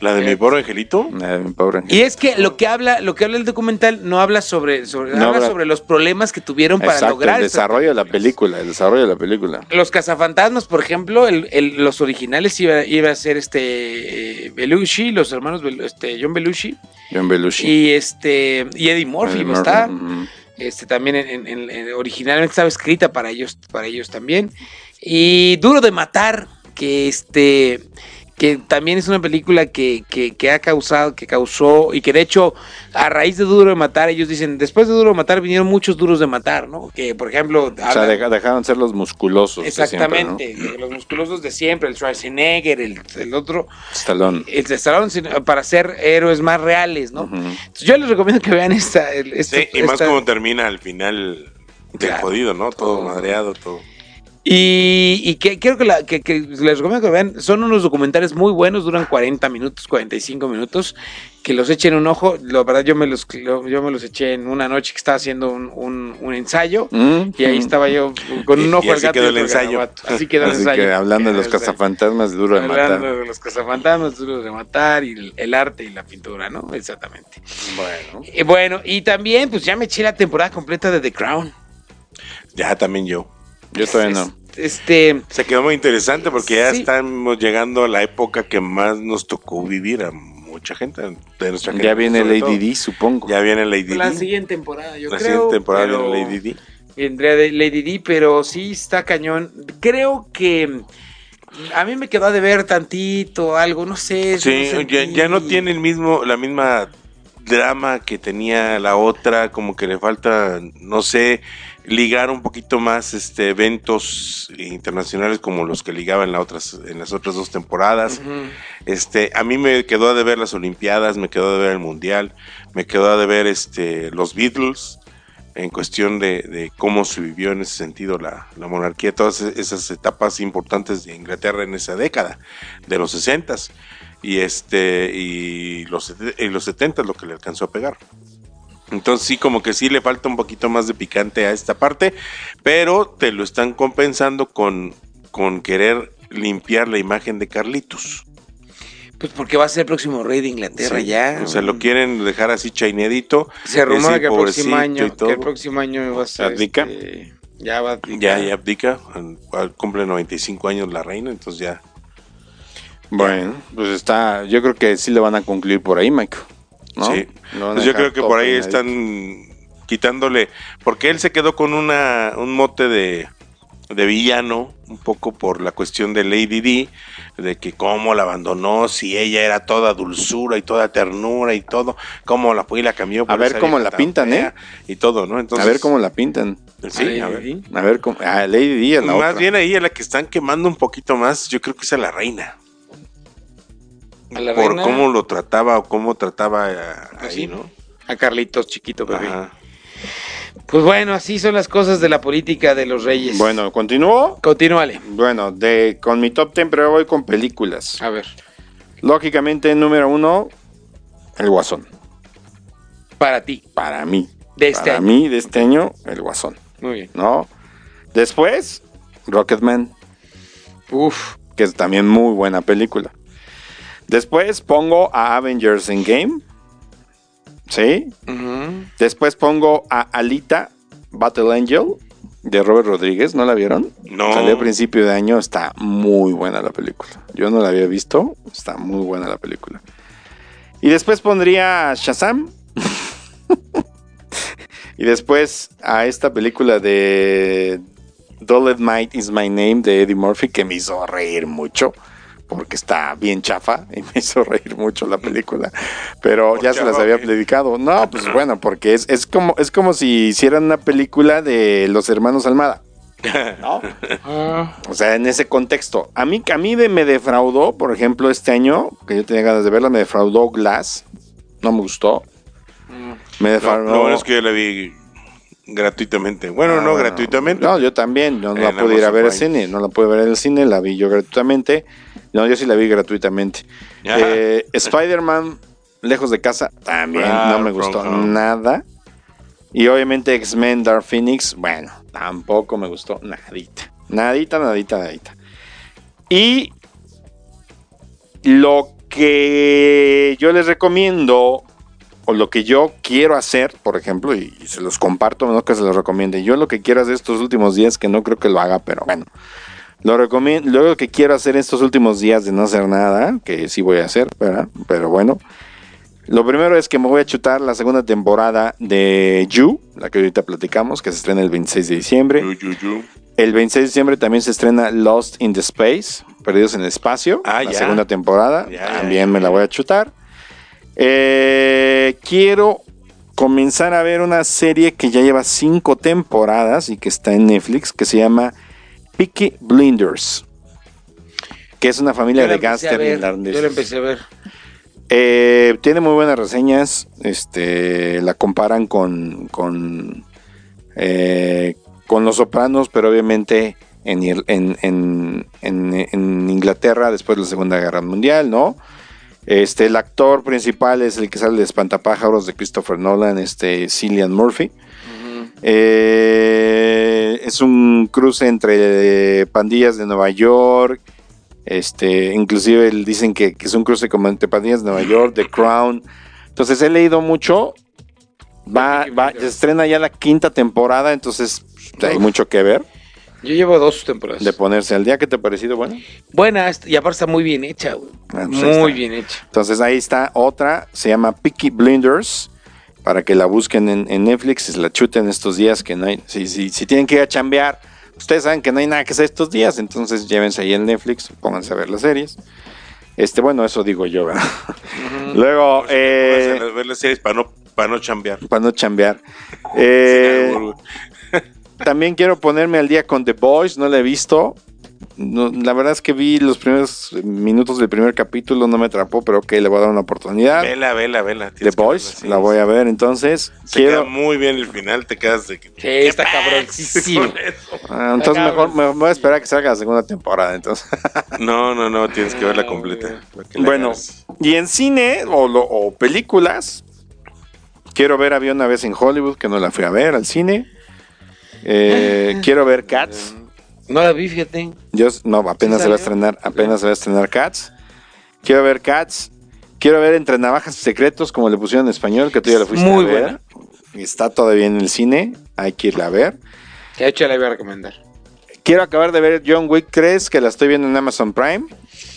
La de mi pobre angelito. Eh, mi pobre Y es que lo que habla, lo que habla el documental no habla sobre, sobre, No habla habla- sobre los problemas que tuvieron para Exacto, lograr el desarrollo de la película, el desarrollo de la película. Los cazafantasmas, por ejemplo, el- el- los originales iba, iba a ser este eh, Belushi, los hermanos Bel- este, John Belushi John Belushi. y este y Eddie Murphy Eddie ujú. Este también en- en- en- en- originalmente estaba escrita para ellos, para ellos también. Y Duro de Matar, que este que también es una película que, que- que ha causado, que causó, y que de hecho, a raíz de Duro de Matar, ellos dicen, después de Duro de Matar vinieron muchos duros de matar, ¿no? Que por ejemplo, O sea, hablan- dejaron ser los musculosos. de siempre, exactamente, los musculosos de siempre, el Schwarzenegger, el, el otro. Stallone. el de Stallone, para ser héroes más reales, ¿no? Entonces, yo les recomiendo que vean esta, el- esta- Sí, y más esta- como termina al final del Claro. jodido, ¿no? Todo Todo. madreado, todo. Y, y que quiero que, la- que- que les recomiendo que vean. Son unos documentales muy buenos, duran 40 minutos, 45 minutos. Que los echen un ojo. La verdad, yo me los, lo- yo me los eché en una noche que estaba haciendo un, un- un ensayo. Mm, Y ahí mm. estaba yo con un ojo y al así gato. quedó el ensayo. Así quedó el ensayo. que hablando de los cazafantasmas, duro de Hablando matar. de los cazafantasmas, duros de matar y el, el arte y la pintura, ¿no? Exactamente. Bueno. Y bueno, y también, pues ya me eché la temporada completa de The Crown. Ya también yo. Yo todavía no. Este. Se quedó muy interesante porque ya Sí. estamos llegando a la época que más nos tocó vivir a mucha gente. De nuestra Ya viene sobre Lady todo. D, supongo. Ya viene Lady La D. siguiente temporada, yo La creo. siguiente temporada pero viene Lady D. Vendría de Lady D, pero sí está cañón. Creo que a mí me quedó de ver tantito, algo, no sé. Sí, no ya, ya no tiene el mismo, la misma drama que tenía la otra, como que le falta, no sé, ligar un poquito más este eventos internacionales como los que ligaba en, la otras, en las otras dos temporadas. Este, a mí me quedó de ver las Olimpiadas, me quedó de ver el Mundial, me quedó de ver este, los Beatles, en cuestión de, de cómo se vivió en ese sentido la, la monarquía, todas e- esas etapas importantes de Inglaterra en esa década, de los 60 y este y los, y los 70 lo que le alcanzó a pegar. Entonces sí, como que sí le falta un poquito más de picante a esta parte, pero te lo están compensando con, con querer limpiar la imagen de Carlitos. Pues porque va a ser el próximo rey de Inglaterra Sí, ya. O sea, lo quieren dejar así chainedito. Se rumora que el próximo año, que el próximo año va a ser. ¿Abdica? este, ya va a abdicar. Ya, ya abdica. Cumple 95 años la reina, entonces ya. Bueno, pues está. Yo creo que sí le van a concluir por ahí, Mike. ¿No? Sí. A Pues yo creo que por ahí están quitándole. Porque él se quedó con una un mote de, de villano, un poco por la cuestión de Lady D, de que cómo la abandonó, si ella era toda dulzura y toda ternura y todo, cómo la fue y la cambió. por A ver cómo la tan pintan, ¿eh? Y todo, ¿no? Entonces, a ver cómo la pintan. Sí, A a ver. A ver cómo. Ah, Lady D es la Más otra. bien ahí a la que están quemando un poquito más, yo creo que es a la reina. A la por reina, cómo lo trataba o cómo trataba eh, Pues ahí, sí. ¿no? a Carlitos, chiquito bebé. Ajá. Pues bueno, así son las cosas de la política de los reyes. Bueno, continúo. Continúale. Bueno, de, con mi top 10, pero voy con películas. A ver. Lógicamente, número uno, El Guasón. Para ti, Para mí. de este Para año. mí, de este año, El Guasón. Muy bien. ¿No? Después, Rocketman, Uf. que es también muy buena película. Después pongo a Avengers Endgame. ¿Sí? Después pongo a Alita Battle Angel de Robert Rodríguez. ¿No la vieron? No. Salió a principio de año. Está muy buena la película. Yo no la había visto. Está muy buena la película. Y después pondría a Shazam. y después a esta película de Doled Might is My Name de Eddie Murphy que me hizo reír mucho. Porque está bien chafa y me hizo reír mucho la película. Pero ¿Por ya se las había dedicado. No, pues bueno, porque es, es, como, es como si hicieran una película de los hermanos Almada. ¿No? Ah, O sea, en ese contexto. A mí, a mí de- me defraudó, por ejemplo, este año, que yo tenía ganas de verla, me defraudó Glass. No me gustó. mm. Me No, defraudó. lo bueno es que yo la vi gratuitamente. Bueno, Ah, no bueno. gratuitamente. No, yo también. No, En la pude ir a ver al cine. No la pude ver en el cine. La vi yo gratuitamente. No, yo sí la vi gratuitamente. Eh, Spider-Man, lejos de casa, también Ah, no me gustó nada. Y obviamente X-Men Dark Phoenix, bueno, tampoco me gustó nadita. Nadita, nadita, nadita. Y lo que yo les recomiendo, o lo que yo quiero hacer, por ejemplo, y, y se los comparto, no que se los recomiende. Yo lo que quiero hacer estos últimos días, que no creo que lo haga, pero bueno. Lo recomiendo, lo que quiero hacer estos últimos días de no hacer nada, que sí voy a hacer, ¿verdad? Pero bueno. Lo primero es que me voy a chutar la segunda temporada de You, la que ahorita platicamos, que se estrena el 26 de diciembre. Yu, yu, yu. El 26 de diciembre también se estrena Lost in the Space, Perdidos en el Espacio, Ah, la ya. segunda temporada. Ya, también ya, me la voy a chutar. Eh, quiero comenzar a ver una serie que ya lleva cinco temporadas y que está en Netflix, que se llama Peaky Blinders. Que es una familia la de gángster irlandeses. Yo lo empecé a ver. Eh, tiene muy buenas reseñas. Este, la comparan con con, eh, con Los Sopranos, pero obviamente en, en- en- en Inglaterra después de la Segunda Guerra Mundial, ¿no? Este, el actor principal es el que sale de Espantapájaros de Christopher Nolan, este Cillian Murphy. Eh, es un cruce entre pandillas de Nueva York. Este, inclusive dicen que, que es un cruce como entre pandillas de Nueva York, The Crown. Entonces he leído mucho. Va, va, se estrena ya la quinta temporada, entonces pues, hay mucho que ver. Yo llevo dos temporadas. De ponerse al día, ¿qué te ha parecido? Bueno, Buena, y aparte está muy bien hecha, güey. Ah, pues muy bien hecha. entonces ahí está otra, se llama Peaky Blinders, para que la busquen en, en Netflix y se la chuten estos días que no hay, si, si, si tienen que ir a chambear, ustedes saben que no hay nada que hacer estos días, entonces llévense ahí en Netflix, pónganse a ver las series. Este, bueno, eso digo yo, ¿verdad? Luego, eh, Vas a ver las series para no, para no chambear. para no chambear. Eh. También quiero ponerme al día con The Boys, no la he visto. No, la verdad es que vi los primeros minutos del primer capítulo, no me atrapó, pero que le voy a dar una oportunidad. Vela, vela, vela. The Boys, la voy a ver entonces. Se queda Quiero, muy bien el final, te quedas de que. Sí, está ¿qué cabroncísimo. Ah, entonces mejor me voy a esperar a que salga la segunda temporada. Entonces. No, no, no, tienes que verla completa. que bueno, hagas. y en cine o, lo- o películas, quiero ver Había una vez en Hollywood, que no la fui a ver al cine. Eh, quiero ver Cats. No la vi, fíjate. Yo, no, apenas ¿Sí se va a estrenar, apenas se va a estrenar Cats. Quiero ver Cats. Quiero ver Entre Navajas y Secretos, como le pusieron en español, que tú ya la fuiste Muy a ver. buena. Está todavía en el cine, hay que irla a ver. Que de hecho la iba a recomendar. Quiero acabar de ver John Wick 3, que la estoy viendo en Amazon Prime.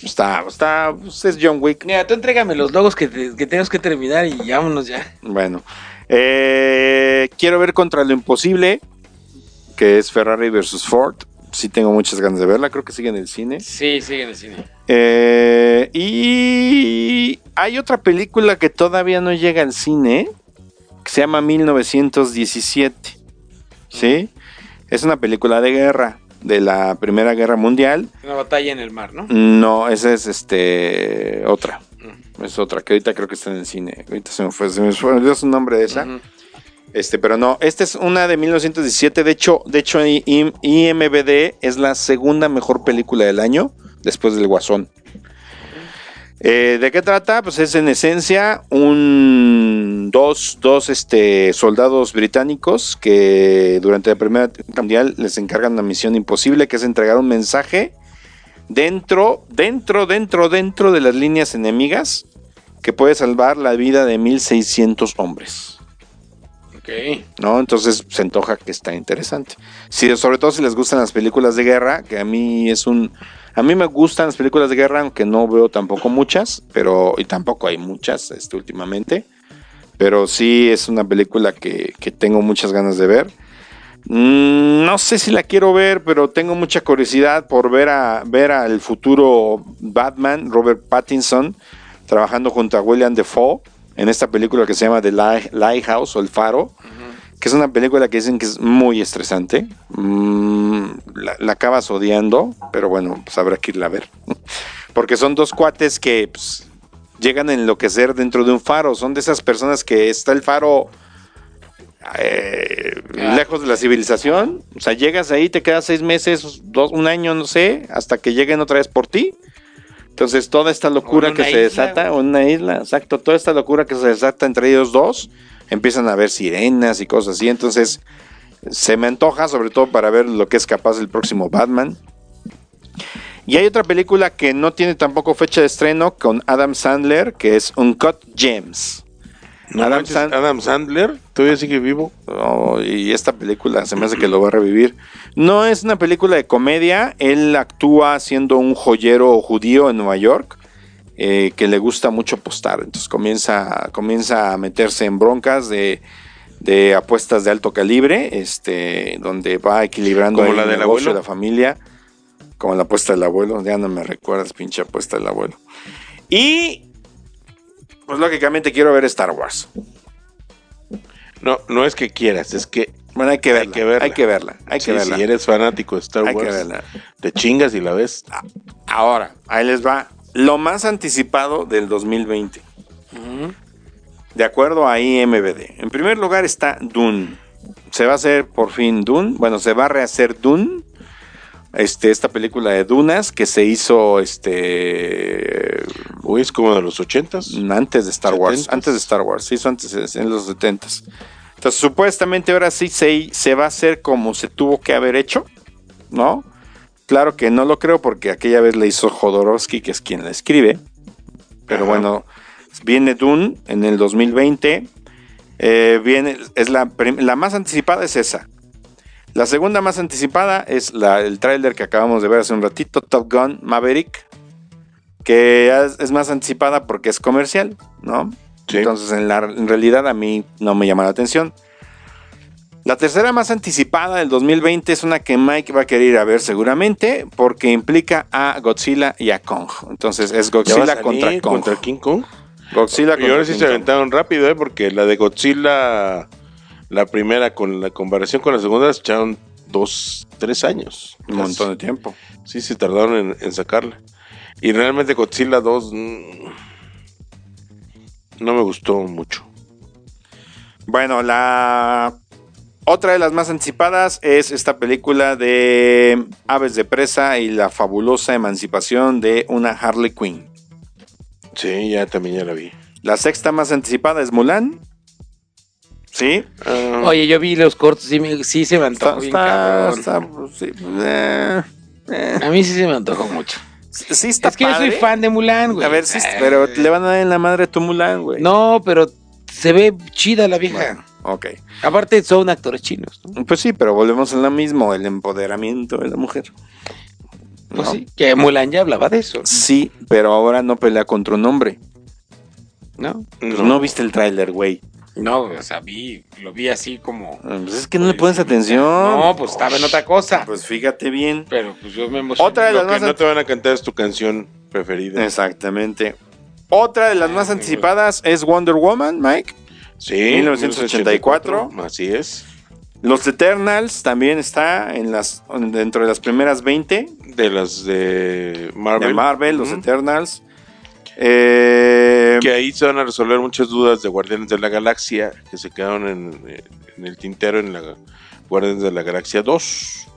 Está, está, pues es John Wick. Mira, tú entrégame los logos que, te- que tenemos que terminar y vámonos ya. Bueno, eh, quiero ver Contra lo Imposible, que es Ferrari versus Ford. Sí tengo muchas ganas de verla, creo que sigue en el cine. Sí, sigue en el cine. Eh, y hay otra película que todavía no llega al cine, que se llama 1917. ¿Sí? Es una película de guerra, de la Primera Guerra Mundial. Una batalla en el mar, ¿no? No, esa es este otra. Es otra que ahorita creo que está en el cine. Ahorita se me fue, se me fue su nombre de esa. Este, pero no, esta es una de 1917. De hecho, de hecho, IMBD es la segunda mejor película del año después del Guasón. Eh, ¿De qué trata? Pues es en esencia un dos, dos este, soldados británicos que durante la Primera Guerra Mundial les encargan una misión imposible que es entregar un mensaje dentro, dentro, dentro, dentro de las líneas enemigas que puede salvar la vida de 1600 hombres. ¿No? Entonces se antoja que está interesante. Sí, sobre todo si les gustan las películas de guerra, que a mí es un... A mí me gustan las películas de guerra, aunque no veo tampoco muchas, pero... Y tampoco hay muchas este, últimamente. Pero sí es una película que, que tengo muchas ganas de ver. Mm, no sé si la quiero ver, pero tengo mucha curiosidad por ver a ver al futuro Batman, Robert Pattinson, trabajando junto a William Defoe en esta película que se llama The Light- Lighthouse o El Faro, que es una película que dicen que es muy estresante. Mm, la, la acabas odiando, pero bueno, pues habrá que irla a ver. Porque son dos cuates que pues, llegan a enloquecer dentro de un faro. Son de esas personas que está el faro eh, Ah. lejos de la civilización. O sea, llegas ahí, te quedas seis meses, dos, un año, no sé, hasta que lleguen otra vez por ti. Entonces, toda esta locura que se desata, o una isla, exacto, toda esta locura que se desata entre ellos dos, empiezan a ver sirenas y cosas así. Entonces, se me antoja, sobre todo para ver lo que es capaz el próximo Batman. Y hay otra película que no tiene tampoco fecha de estreno con Adam Sandler, que es Uncut Gems. No Adam manches, Sand- Adam Sandler todavía sigue vivo. Oh, y esta película se me hace que lo va a revivir. No es una película de comedia. Él actúa siendo un joyero judío en Nueva York eh, que le gusta mucho apostar. Entonces comienza, comienza a meterse en broncas de, de apuestas de alto calibre, este, donde va equilibrando Como la el del negocio, abuelo. la familia. Como la apuesta del abuelo. Ya no me recuerdas, pinche apuesta del abuelo. Y. Pues lógicamente quiero ver Star Wars. No, no es que quieras, es que Bueno, hay que verla. Hay que verla. Hay que verla. Hay que sí, verla. si eres fanático de Star Hay que Wars, verla. te chingas y la ves. Ahora, ahí les va. Lo más anticipado del 2020. De acuerdo a IMBD. En primer lugar está Dune. Se va a hacer por fin Dune. Bueno, se va a rehacer Dune. Este, esta película de Dunas que se hizo este Uy, es como de los ochentas. antes de Star Wars. 70s. Antes de Star Wars. Se hizo antes en los 70s. Entonces, supuestamente ahora sí se, se va a hacer como se tuvo que haber hecho. ¿No? Claro que no lo creo porque aquella vez le hizo Jodorowsky, que es quien la escribe. Pero Ajá. bueno, viene Dune en el 2020. Eh, viene, es la, la más anticipada es esa. La segunda más anticipada es la, el tráiler que acabamos de ver hace un ratito, Top Gun Maverick, que es, es más anticipada porque es comercial, ¿no? Sí. Entonces en, la, en realidad a mí no me llama la atención. La tercera más anticipada del 2020 es una que Mike va a querer ir a ver seguramente porque implica a Godzilla y a Kong. Entonces es Godzilla contra Kong. contra King Kong. Godzilla Y ahora contra sí King se Kong. aventaron rápido, ¿eh? Porque la de Godzilla, la primera con la comparación con la segunda, se echaron dos, tres años. Un montón de tiempo. Sí, se tardaron en, en sacarla. Y realmente Godzilla 2 mm, no me gustó mucho. Bueno, la otra de las más anticipadas es esta película de Aves de Presa y la fabulosa emancipación de una Harley Quinn. Sí, ya también ya la vi. La sexta más anticipada es Mulan. Sí. Ah, Oye, yo vi los cortos, sí, me- sí se me antojó bien está- cabrón. está- pues, sí, eh, eh. A mí sí se me antojó mucho. Sí está es que yo soy fan de Mulan, güey. A ver, sí, Eh, pero le van a dar en la madre a tu Mulan, güey. No, pero se ve chida la vieja. Bueno, ok. Aparte son actores chinos, ¿no? Pues sí, pero volvemos a lo mismo, el empoderamiento de la mujer. Pues No. sí, que Mulan ya hablaba de eso, Sí, pero ahora no pelea contra un hombre. ¿no? Pues no, viste el tráiler, güey. No, o sea, vi, lo vi así como... Pues es que no le pones atención. No, pues estaba en otra cosa. Pues fíjate bien. Pero pues yo me emocioné. Otra de Lo las que más no te van a cantar es tu canción preferida. Exactamente. Otra de las más anticipadas es Wonder Woman, Mike. Sí, 1984. Así es. Los Eternals también está en las dentro de las primeras 20 De las de Marvel. de Marvel, los. Eternals. Eh, Que ahí se van a resolver muchas dudas de Guardianes de la Galaxia que se quedaron en, en el tintero en la Guardianes de la Galaxia 2.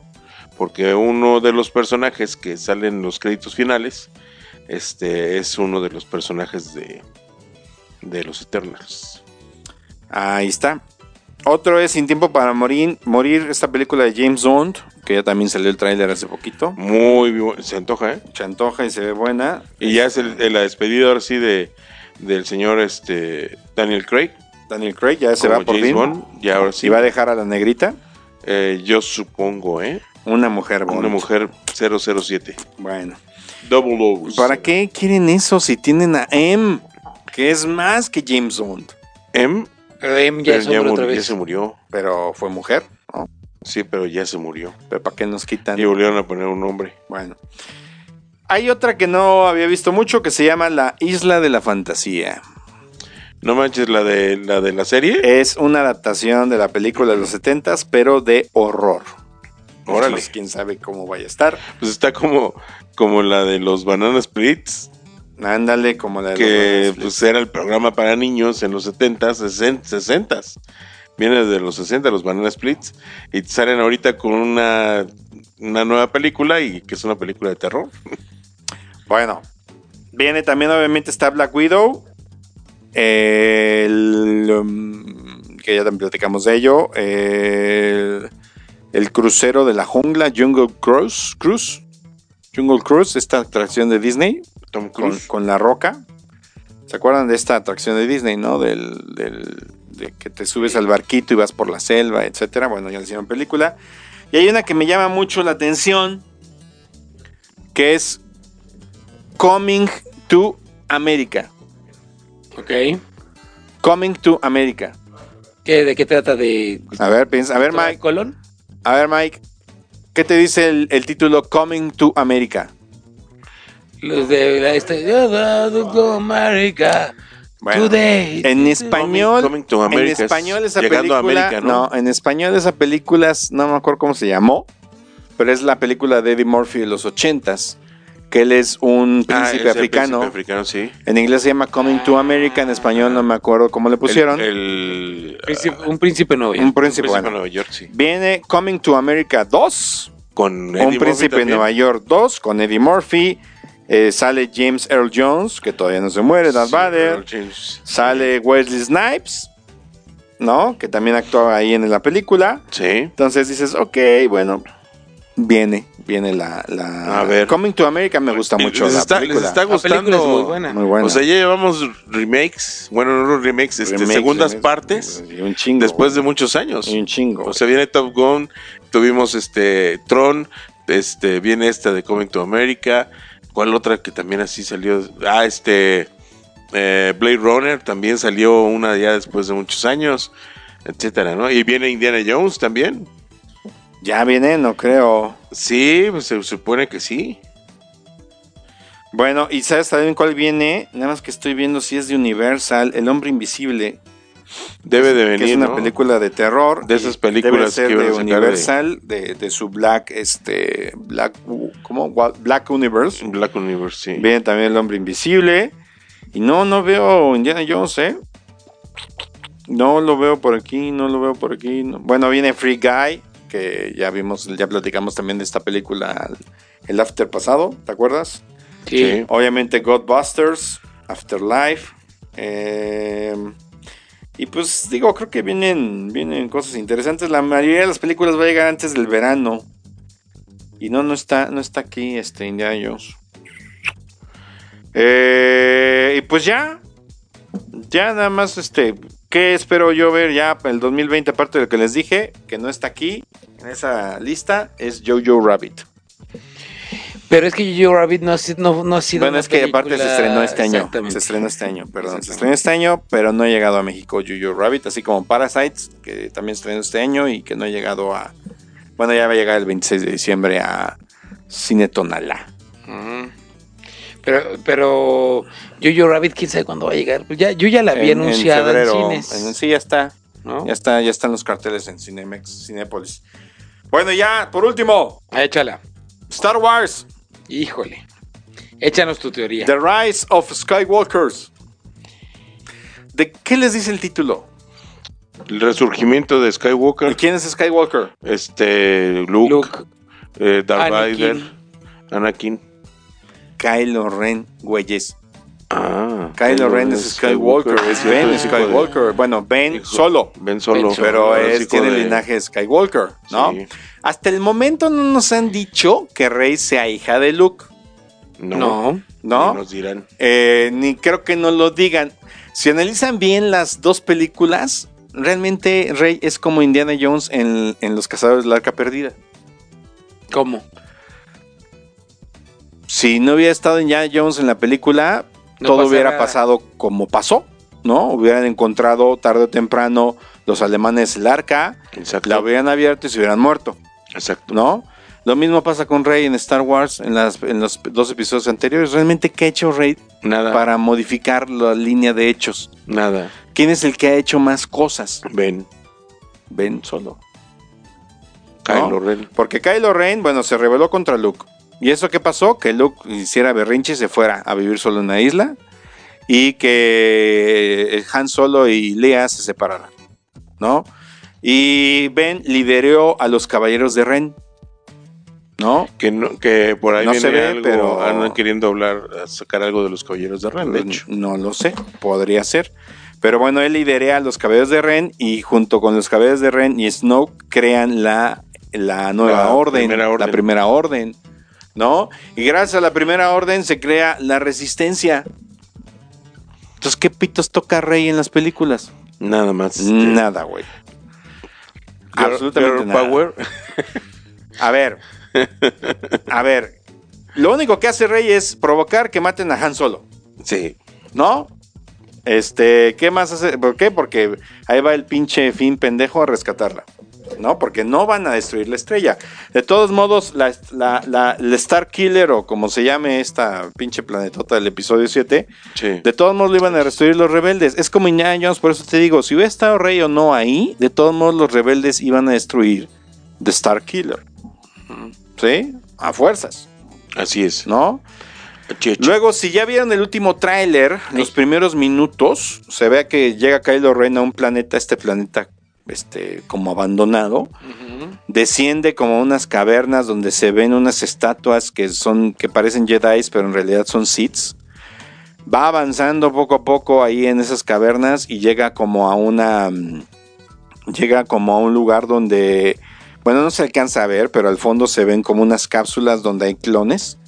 Porque uno de los personajes que salen en los créditos finales este, es uno de los personajes de, de los Eternals. Ahí está. Otro es Sin Tiempo para Morir, morir esta película de James Bond, que ya también salió el tráiler hace poquito. Muy bu- se antoja, ¿eh? Se antoja y se ve buena. Y ya es el, el- la despedida ahora sí de, del señor este, Daniel Craig. Daniel Craig ya se como va por James fin. Bond. Y ahora sí. Y va a dejar a la negrita, eh, yo supongo, ¿eh? una mujer Bond. Una mujer 007. Bueno. Double O. ¿Para qué quieren eso si tienen a M? Que es más que James Bond. M. Pero em, ya pero es ya, hombre mur- otra ya se murió. Pero fue mujer. ¿no? Sí, pero ya se murió. Pero ¿para qué nos quitan? Y volvieron a poner un nombre. Bueno. Hay otra que no había visto mucho que se llama La Isla de la Fantasía. No manches la de la de la serie. Es una adaptación de la película de los 70 pero de horror. Órale. Pues, quién sabe cómo vaya a estar. Pues está como, como la de los Banana Splits. Ándale, como la de Que los pues era el programa para niños en los 70s, 60 Viene de los 60 los Banana Splits. Y salen ahorita con una, una nueva película y que es una película de terror. Bueno, viene también, obviamente, está Black Widow. El, um, que ya también platicamos de ello. El, el crucero de la jungla, Jungle Cruise. Cruise Jungle Cruise, esta atracción de Disney Tom con, Cruise. con la roca. ¿Se acuerdan de esta atracción de Disney, no? Del, del- de que te subes al barquito y vas por la selva, etcétera. Bueno, ya le hicieron película. Y hay una que me llama mucho la atención, que es Coming to America. Ok. Coming to America. ¿Qué, ¿De qué trata? ¿De A ver, piensa, a ver, Mike. Colón? A ver, Mike. ¿Qué te dice el, el título Coming to America? Los de la America. Bueno, Today. En español, Coming to America en es español esa llegando a película, América, ¿no? ¿no? en español esa película, es- no me acuerdo cómo se llamó, pero es la película de Eddie Murphy de los ochentas, que él es un Ah, príncipe es el africano. príncipe africano, sí. En inglés se llama Coming to America, en español no me acuerdo cómo le pusieron. El, el- Príncipe- un príncipe nuevo. un príncipe, príncipe bueno. de Nueva York, sí. Viene Coming to America 2, Con Eddie un Murphy príncipe de también. Nueva York 2 con Eddie Murphy. Eh, sale James Earl Jones, que todavía no se muere, Darth Sí, Vader. Sale Wesley Snipes, ¿no? Que también actuaba ahí en la película. Sí. Entonces dices, ok, bueno, viene, viene la... la- A ver. Coming to America me gusta mucho les la está, película. les está La película gustando. es muy buena. Muy buena. O sea, ya llevamos remakes, bueno, no remakes, este, Remakes, segundas remakes, partes y un chingo. después de muchos años. Y un chingo. O sea, viene Top Gun, tuvimos este Tron, este viene esta de Coming to America, ¿cuál otra que también así salió? Ah, este eh, Blade Runner también salió una ya después de muchos años, etcétera, ¿no? Y viene Indiana Jones también. ya viene, no creo. Sí, pues se supone que sí. Bueno, y ¿sabes también cuál viene? Nada más que estoy viendo si es de Universal, El Hombre Invisible. Debe de venir, que es una ¿no? película de terror. De esas películas debe ser que de a sacar de- Universal, de, de su Black, este, Black, ¿cómo? Black Universe. Black Universe, sí. Viene también El Hombre Invisible. Y no, no veo Indiana Jones, ¿eh? No lo veo por aquí, no lo veo por aquí. no. Bueno, viene Free Guy, que ya vimos, ya platicamos también de esta película el after pasado, ¿te acuerdas? Sí. Sí. Obviamente Godbusters, Afterlife. eh, y pues digo, creo que vienen, vienen cosas interesantes. La mayoría de las películas va a llegar antes del verano. Y no, no está, no está aquí este Indiana Jones. Eh, y pues ya. Ya nada más este. ¿Qué espero yo ver ya el 2020? Aparte de lo que les dije, que no está aquí en esa lista, es Jojo Rabbit. Pero es que Jojo Rabbit no ha sido. No, no ha sido Bueno, es que aparte se estrenó este año. Se estrenó este año, perdón. Se estrenó este año, pero no ha llegado a México Jojo Rabbit, así como Parasites, que también estrenó este año y que no ha llegado a. Bueno, ya va a llegar el 26 de diciembre a Cine Tonalá. Pero, pero Jojo Rabbit, quién sabe cuándo va a llegar. Pues ya, yo ya la había En- en anunciada en, febrero. cines. En- sí, ya está. ¿no? Ya está, ya están los carteles en Cinemex, Cinépolis. Bueno, ya, por último, Échala. Star Wars, Híjole. Échanos tu teoría. The Rise of Skywalkers. ¿De qué les dice el título? El resurgimiento de ¿De Skywalker, quién es Skywalker? este Luke, Luke. eh, Darth Anakin. Vader, Anakin. Kylo Ren, güeyes. Ah, Kylo Ren es Skywalker, es Ben es de- Skywalker. Bueno, Ben hijo- solo, Ben solo, Ben pero es tiene de- el linaje Skywalker, ¿no? Sí. Hasta el momento no nos han dicho que Rey sea hija de Luke, No, No. ¿no? ni nos dirán. Eh, ni creo que no lo digan. Si analizan bien las dos películas, realmente Rey es como Indiana Jones en, en Los Cazadores del Arca Perdida. ¿Cómo? Si no hubiera estado Indiana Jones en la película, No todo hubiera nada. pasado como pasó, ¿no? Hubieran encontrado tarde o temprano los alemanes el arca, Exacto. la hubieran abierto y se hubieran muerto, Exacto. ¿no? Lo mismo pasa con Rey en Star Wars, en, las, en los dos episodios anteriores. Realmente, ¿qué ha hecho Rey Nada. para modificar la línea de hechos? Nada. ¿Quién es el que ha hecho más cosas? Ben. Ben solo. Kylo ¿No? Ren. Porque Kylo Ren, bueno, se rebeló contra Luke. ¿Y eso qué pasó? Que Luke hiciera berrinche y se fuera a vivir solo en una isla. Y que Han Solo y Leia se separaran. ¿No? Y Ben lideró a los caballeros de Ren. ¿No? Que, no, que por ahí No viene se ve, algo, pero- andan queriendo hablar, sacar algo de los caballeros de Ren, de hecho. No lo sé, podría ser. Pero bueno, él lidera a los caballeros de Ren y junto con los caballeros de Ren y Snoke crean la, la nueva La orden, primera orden. la primera orden. ¿no? Y gracias a la primera orden se crea la resistencia. Entonces, ¿qué pitos toca Rey en las películas? Nada más. Nada, güey. Absolutamente nada. power. A ver. A ver. Lo único que hace Rey es provocar que maten a Han Solo. Sí. ¿No? Este, ¿qué más hace? ¿Por qué? Porque ahí va el pinche fin pendejo a rescatarla. ¿No? Porque no van a destruir la estrella. De todos modos, la, la, Star Killer, o como se llame esta pinche planetota del episodio 7, Sí. de todos modos lo iban a destruir los rebeldes. Es como Indiana Jones, por eso te digo, si hubiera estado Rey o no ahí, de todos modos los rebeldes iban a destruir The Star Killer. ¿Sí? A fuerzas, Así es. ¿no? Luego, si ya vieron el último tráiler, los primeros minutos, se ve que llega Kylo Ren a un planeta, este planeta este, como abandonado, desciende como a unas cavernas donde se ven unas estatuas que son que parecen Jedi, pero en realidad son Siths. Va avanzando poco a poco ahí en esas cavernas y llega como a una mm, llega como a un lugar donde bueno, no se alcanza a ver, pero al fondo se ven como unas cápsulas donde hay clones.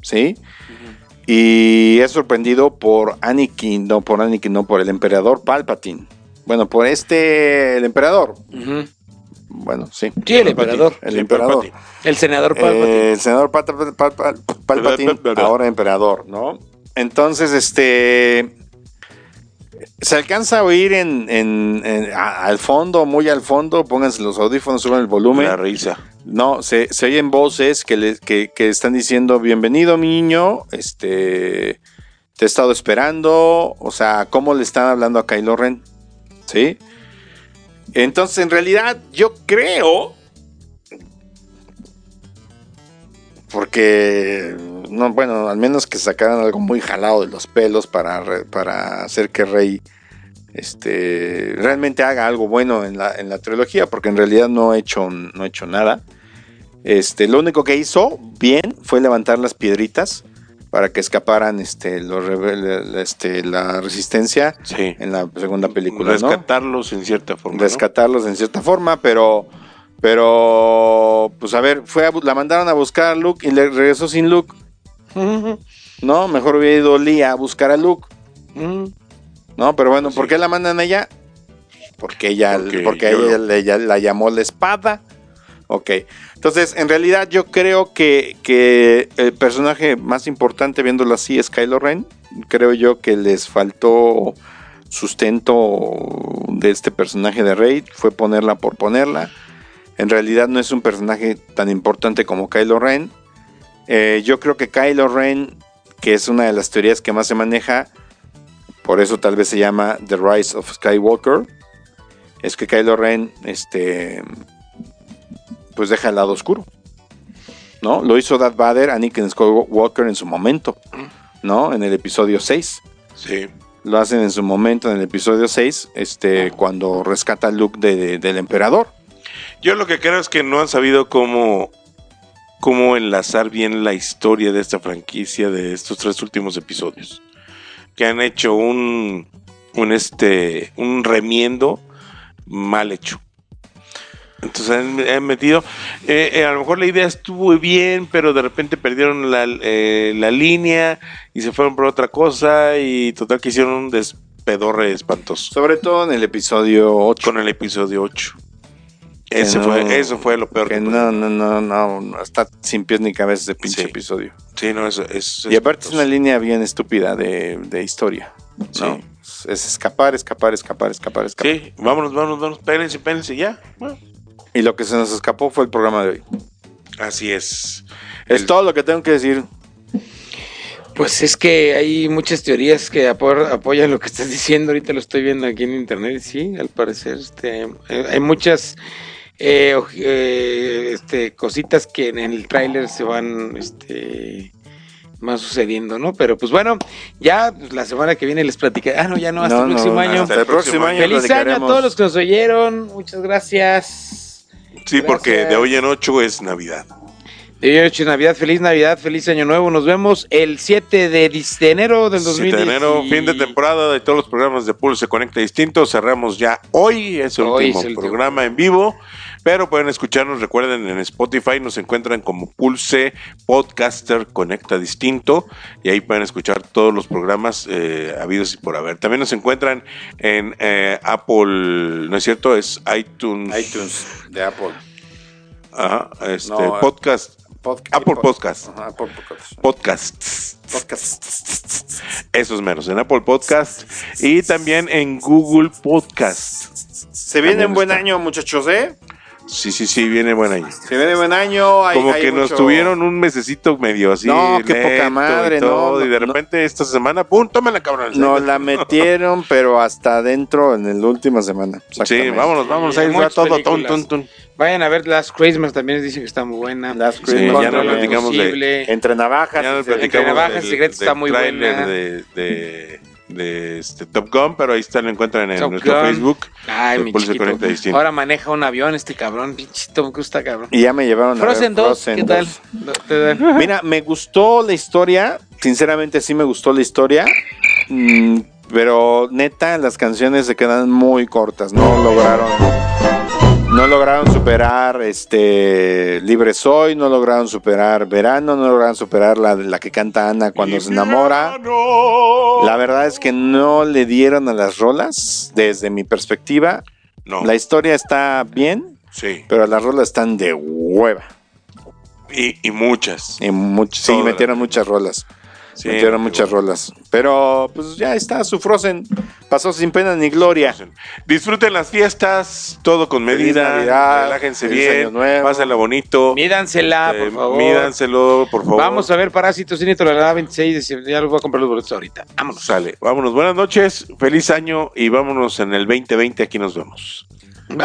¿Sí? Y es sorprendido por Anakin, no por Anakin, no por el emperador Palpatine. Bueno, por este, el emperador. Bueno, sí. Sí, el emperador. El Sí, emperador. Palpatine. El senador Palpatine. Eh, el senador Pat- Pat- Pat- Pat- Palpatine, ahora emperador, ¿no? Entonces, este. Se alcanza a oír en, en- en- a- al fondo, muy al fondo, pónganse los audífonos, suban el volumen. La risa. No, se, se oyen voces que, le- que, que están diciendo, bienvenido mi niño, este, te he estado esperando, o sea, cómo le están hablando a Kylo Ren, ¿sí? Entonces, en realidad, yo creo, porque, no, bueno, al menos que sacaran algo muy jalado de los pelos para, para hacer que Rey este, realmente haga algo bueno en la, en la trilogía, porque en realidad no ha hecho, no hecho nada. Este, lo único que hizo bien fue levantar las piedritas para que escaparan este, los este, la resistencia Sí. en la segunda película. ¿no? Rescatarlos en cierta forma. ¿no? rescatarlos en cierta forma, pero, pero, pues a ver, fue a la mandaron a buscar a Luke y le regresó sin Luke. No, mejor hubiera ido Lee a buscar a Luke. No, pero bueno, ¿por Sí. qué la mandan a ella? Porque ella, Porque porque, ella la llamó la espada. Ok. Entonces, en realidad yo creo que, que el personaje más importante, viéndolo así, es Kylo Ren. Creo yo que les faltó sustento de este personaje de Rey. Fue ponerla por ponerla. En realidad no es un personaje tan importante como Kylo Ren. Eh, yo creo que Kylo Ren, que es una de las teorías que más se maneja, por eso tal vez se llama The Rise of Skywalker, es que Kylo Ren, este, pues deja el lado oscuro, ¿no? Lo hizo Darth Vader, Anakin Skywalker en su momento, ¿no? En el episodio 6. Sí. Lo hacen en su momento en el episodio 6, este, cuando rescata a Luke de- de- del emperador. Yo lo que creo es que no han sabido cómo, cómo enlazar bien la historia de esta franquicia de estos tres últimos episodios. Que han hecho un, un, este, un remiendo mal hecho. Entonces han, han metido. eh, eh, a lo mejor la idea estuvo bien, pero de repente perdieron la, eh, la línea y se fueron por otra cosa. Y total que hicieron un despedorre espantoso Sobre todo en el episodio 8. con el episodio 8. Ese no- fue, eso fue lo peor. Que no, no, no, no, no, está sin pies ni cabeza ese pinche Sí. episodio. Sí, no, eso es. Y aparte es una línea bien estúpida de, de historia. ¿no? Es escapar, escapar, escapar, escapar, escapar. Sí, vámonos, vámonos, vámonos. Espérense, espérense, ya. Bueno, Y lo que se nos escapó fue el programa de hoy. así es. Es El- todo lo que tengo que decir. Pues es que hay muchas teorías que apo- apoyan lo que estás diciendo. Ahorita lo estoy viendo aquí en internet. Sí, al parecer este, eh, hay muchas eh, eh, este, cositas que en el tráiler se van este, más sucediendo, ¿no? Pero pues bueno, ya pues, la semana que viene les platicaré. Ah, no, ya no, hasta No, el no, próximo año. Hasta el próximo año. Feliz año a todos los que nos oyeron. Muchas gracias. Sí, porque Gracias. de hoy en 8 es Navidad. De hoy a Navidad, feliz Navidad, feliz Año Nuevo. Nos vemos el 7 de, enero del 7 2010. de enero, fin de temporada de todos los programas de Pulse se conecta distinto. Cerramos ya hoy, es el Hoy último es el último. programa en vivo. Pero pueden escucharnos, recuerden, en Spotify nos encuentran como Pulse Podcaster Conecta Distinto y ahí pueden escuchar todos los programas eh, habidos y por haber. También nos encuentran en eh, Apple, ¿no es cierto? Es iTunes. iTunes de Apple. Ajá, este, No, podcast. Podca- Apple pod- Podcast. Ajá, Apple Podcast. Podcasts. Podcast. Esos menos, en Apple Podcast y también en Google Podcast. Se viene un buen está. año, muchachos, ¿eh? Sí, sí, sí, viene buena ahí. Se viene buen año. hay- Como hay que nos tuvieron un mesecito medio así. No, qué poca madre, y todo, no, y de no. repente esta semana, ¡pum! Tómala, cabrón. Nos la metieron, pero hasta adentro en la última semana. Sí, vámonos, vámonos. Sí, Ahí va todo. Tun, tun, tun. Vayan a ver Last Christmas, también dicen que está muy buena. Last Sí, Christmas ya no platicamos de-. Entre navajas. Ya platicamos Navajas secretos del está muy buena. De, de, de este Top Gun, pero ahí está, lo encuentran en Top nuestro Gun. Facebook. Ay, mi chiquito. Ahora maneja un avión este cabrón, pinche Tom Cruise está cabrón. Y ya me llevaron a ver 2, Frozen ¿qué tal? 2. ¿Te- te- Mira, me gustó la historia. Sinceramente, sí me gustó la historia. Mm, pero neta, las canciones se quedan muy cortas. No lograron. No lograron superar este Libre Soy, no lograron superar Verano, no lograron superar la, la que canta Ana cuando se enamora. La verdad es que no le dieron a las rolas, desde mi perspectiva. No, La historia está bien, sí. pero las rolas están de hueva. Y, y muchas. Y much- sí, metieron muchas rolas. Sí, metieron muchas bueno. rolas. Pero pues ya está, su Frozen pasó sin pena ni gloria. Disfruten las fiestas, todo con Feliz medida, Navidad, relájense feliz Año bien, Nuevo. pásenla bonito, Mídansela, eh, por favor. mídanselo, por favor. Vamos a ver Parásitos Cine Tolerada 26 de diciembre. Ya los voy a comprar los boletos ahorita. Vámonos. Sale, vámonos, buenas noches, feliz año y vámonos en el 2020, aquí nos vemos. Bye.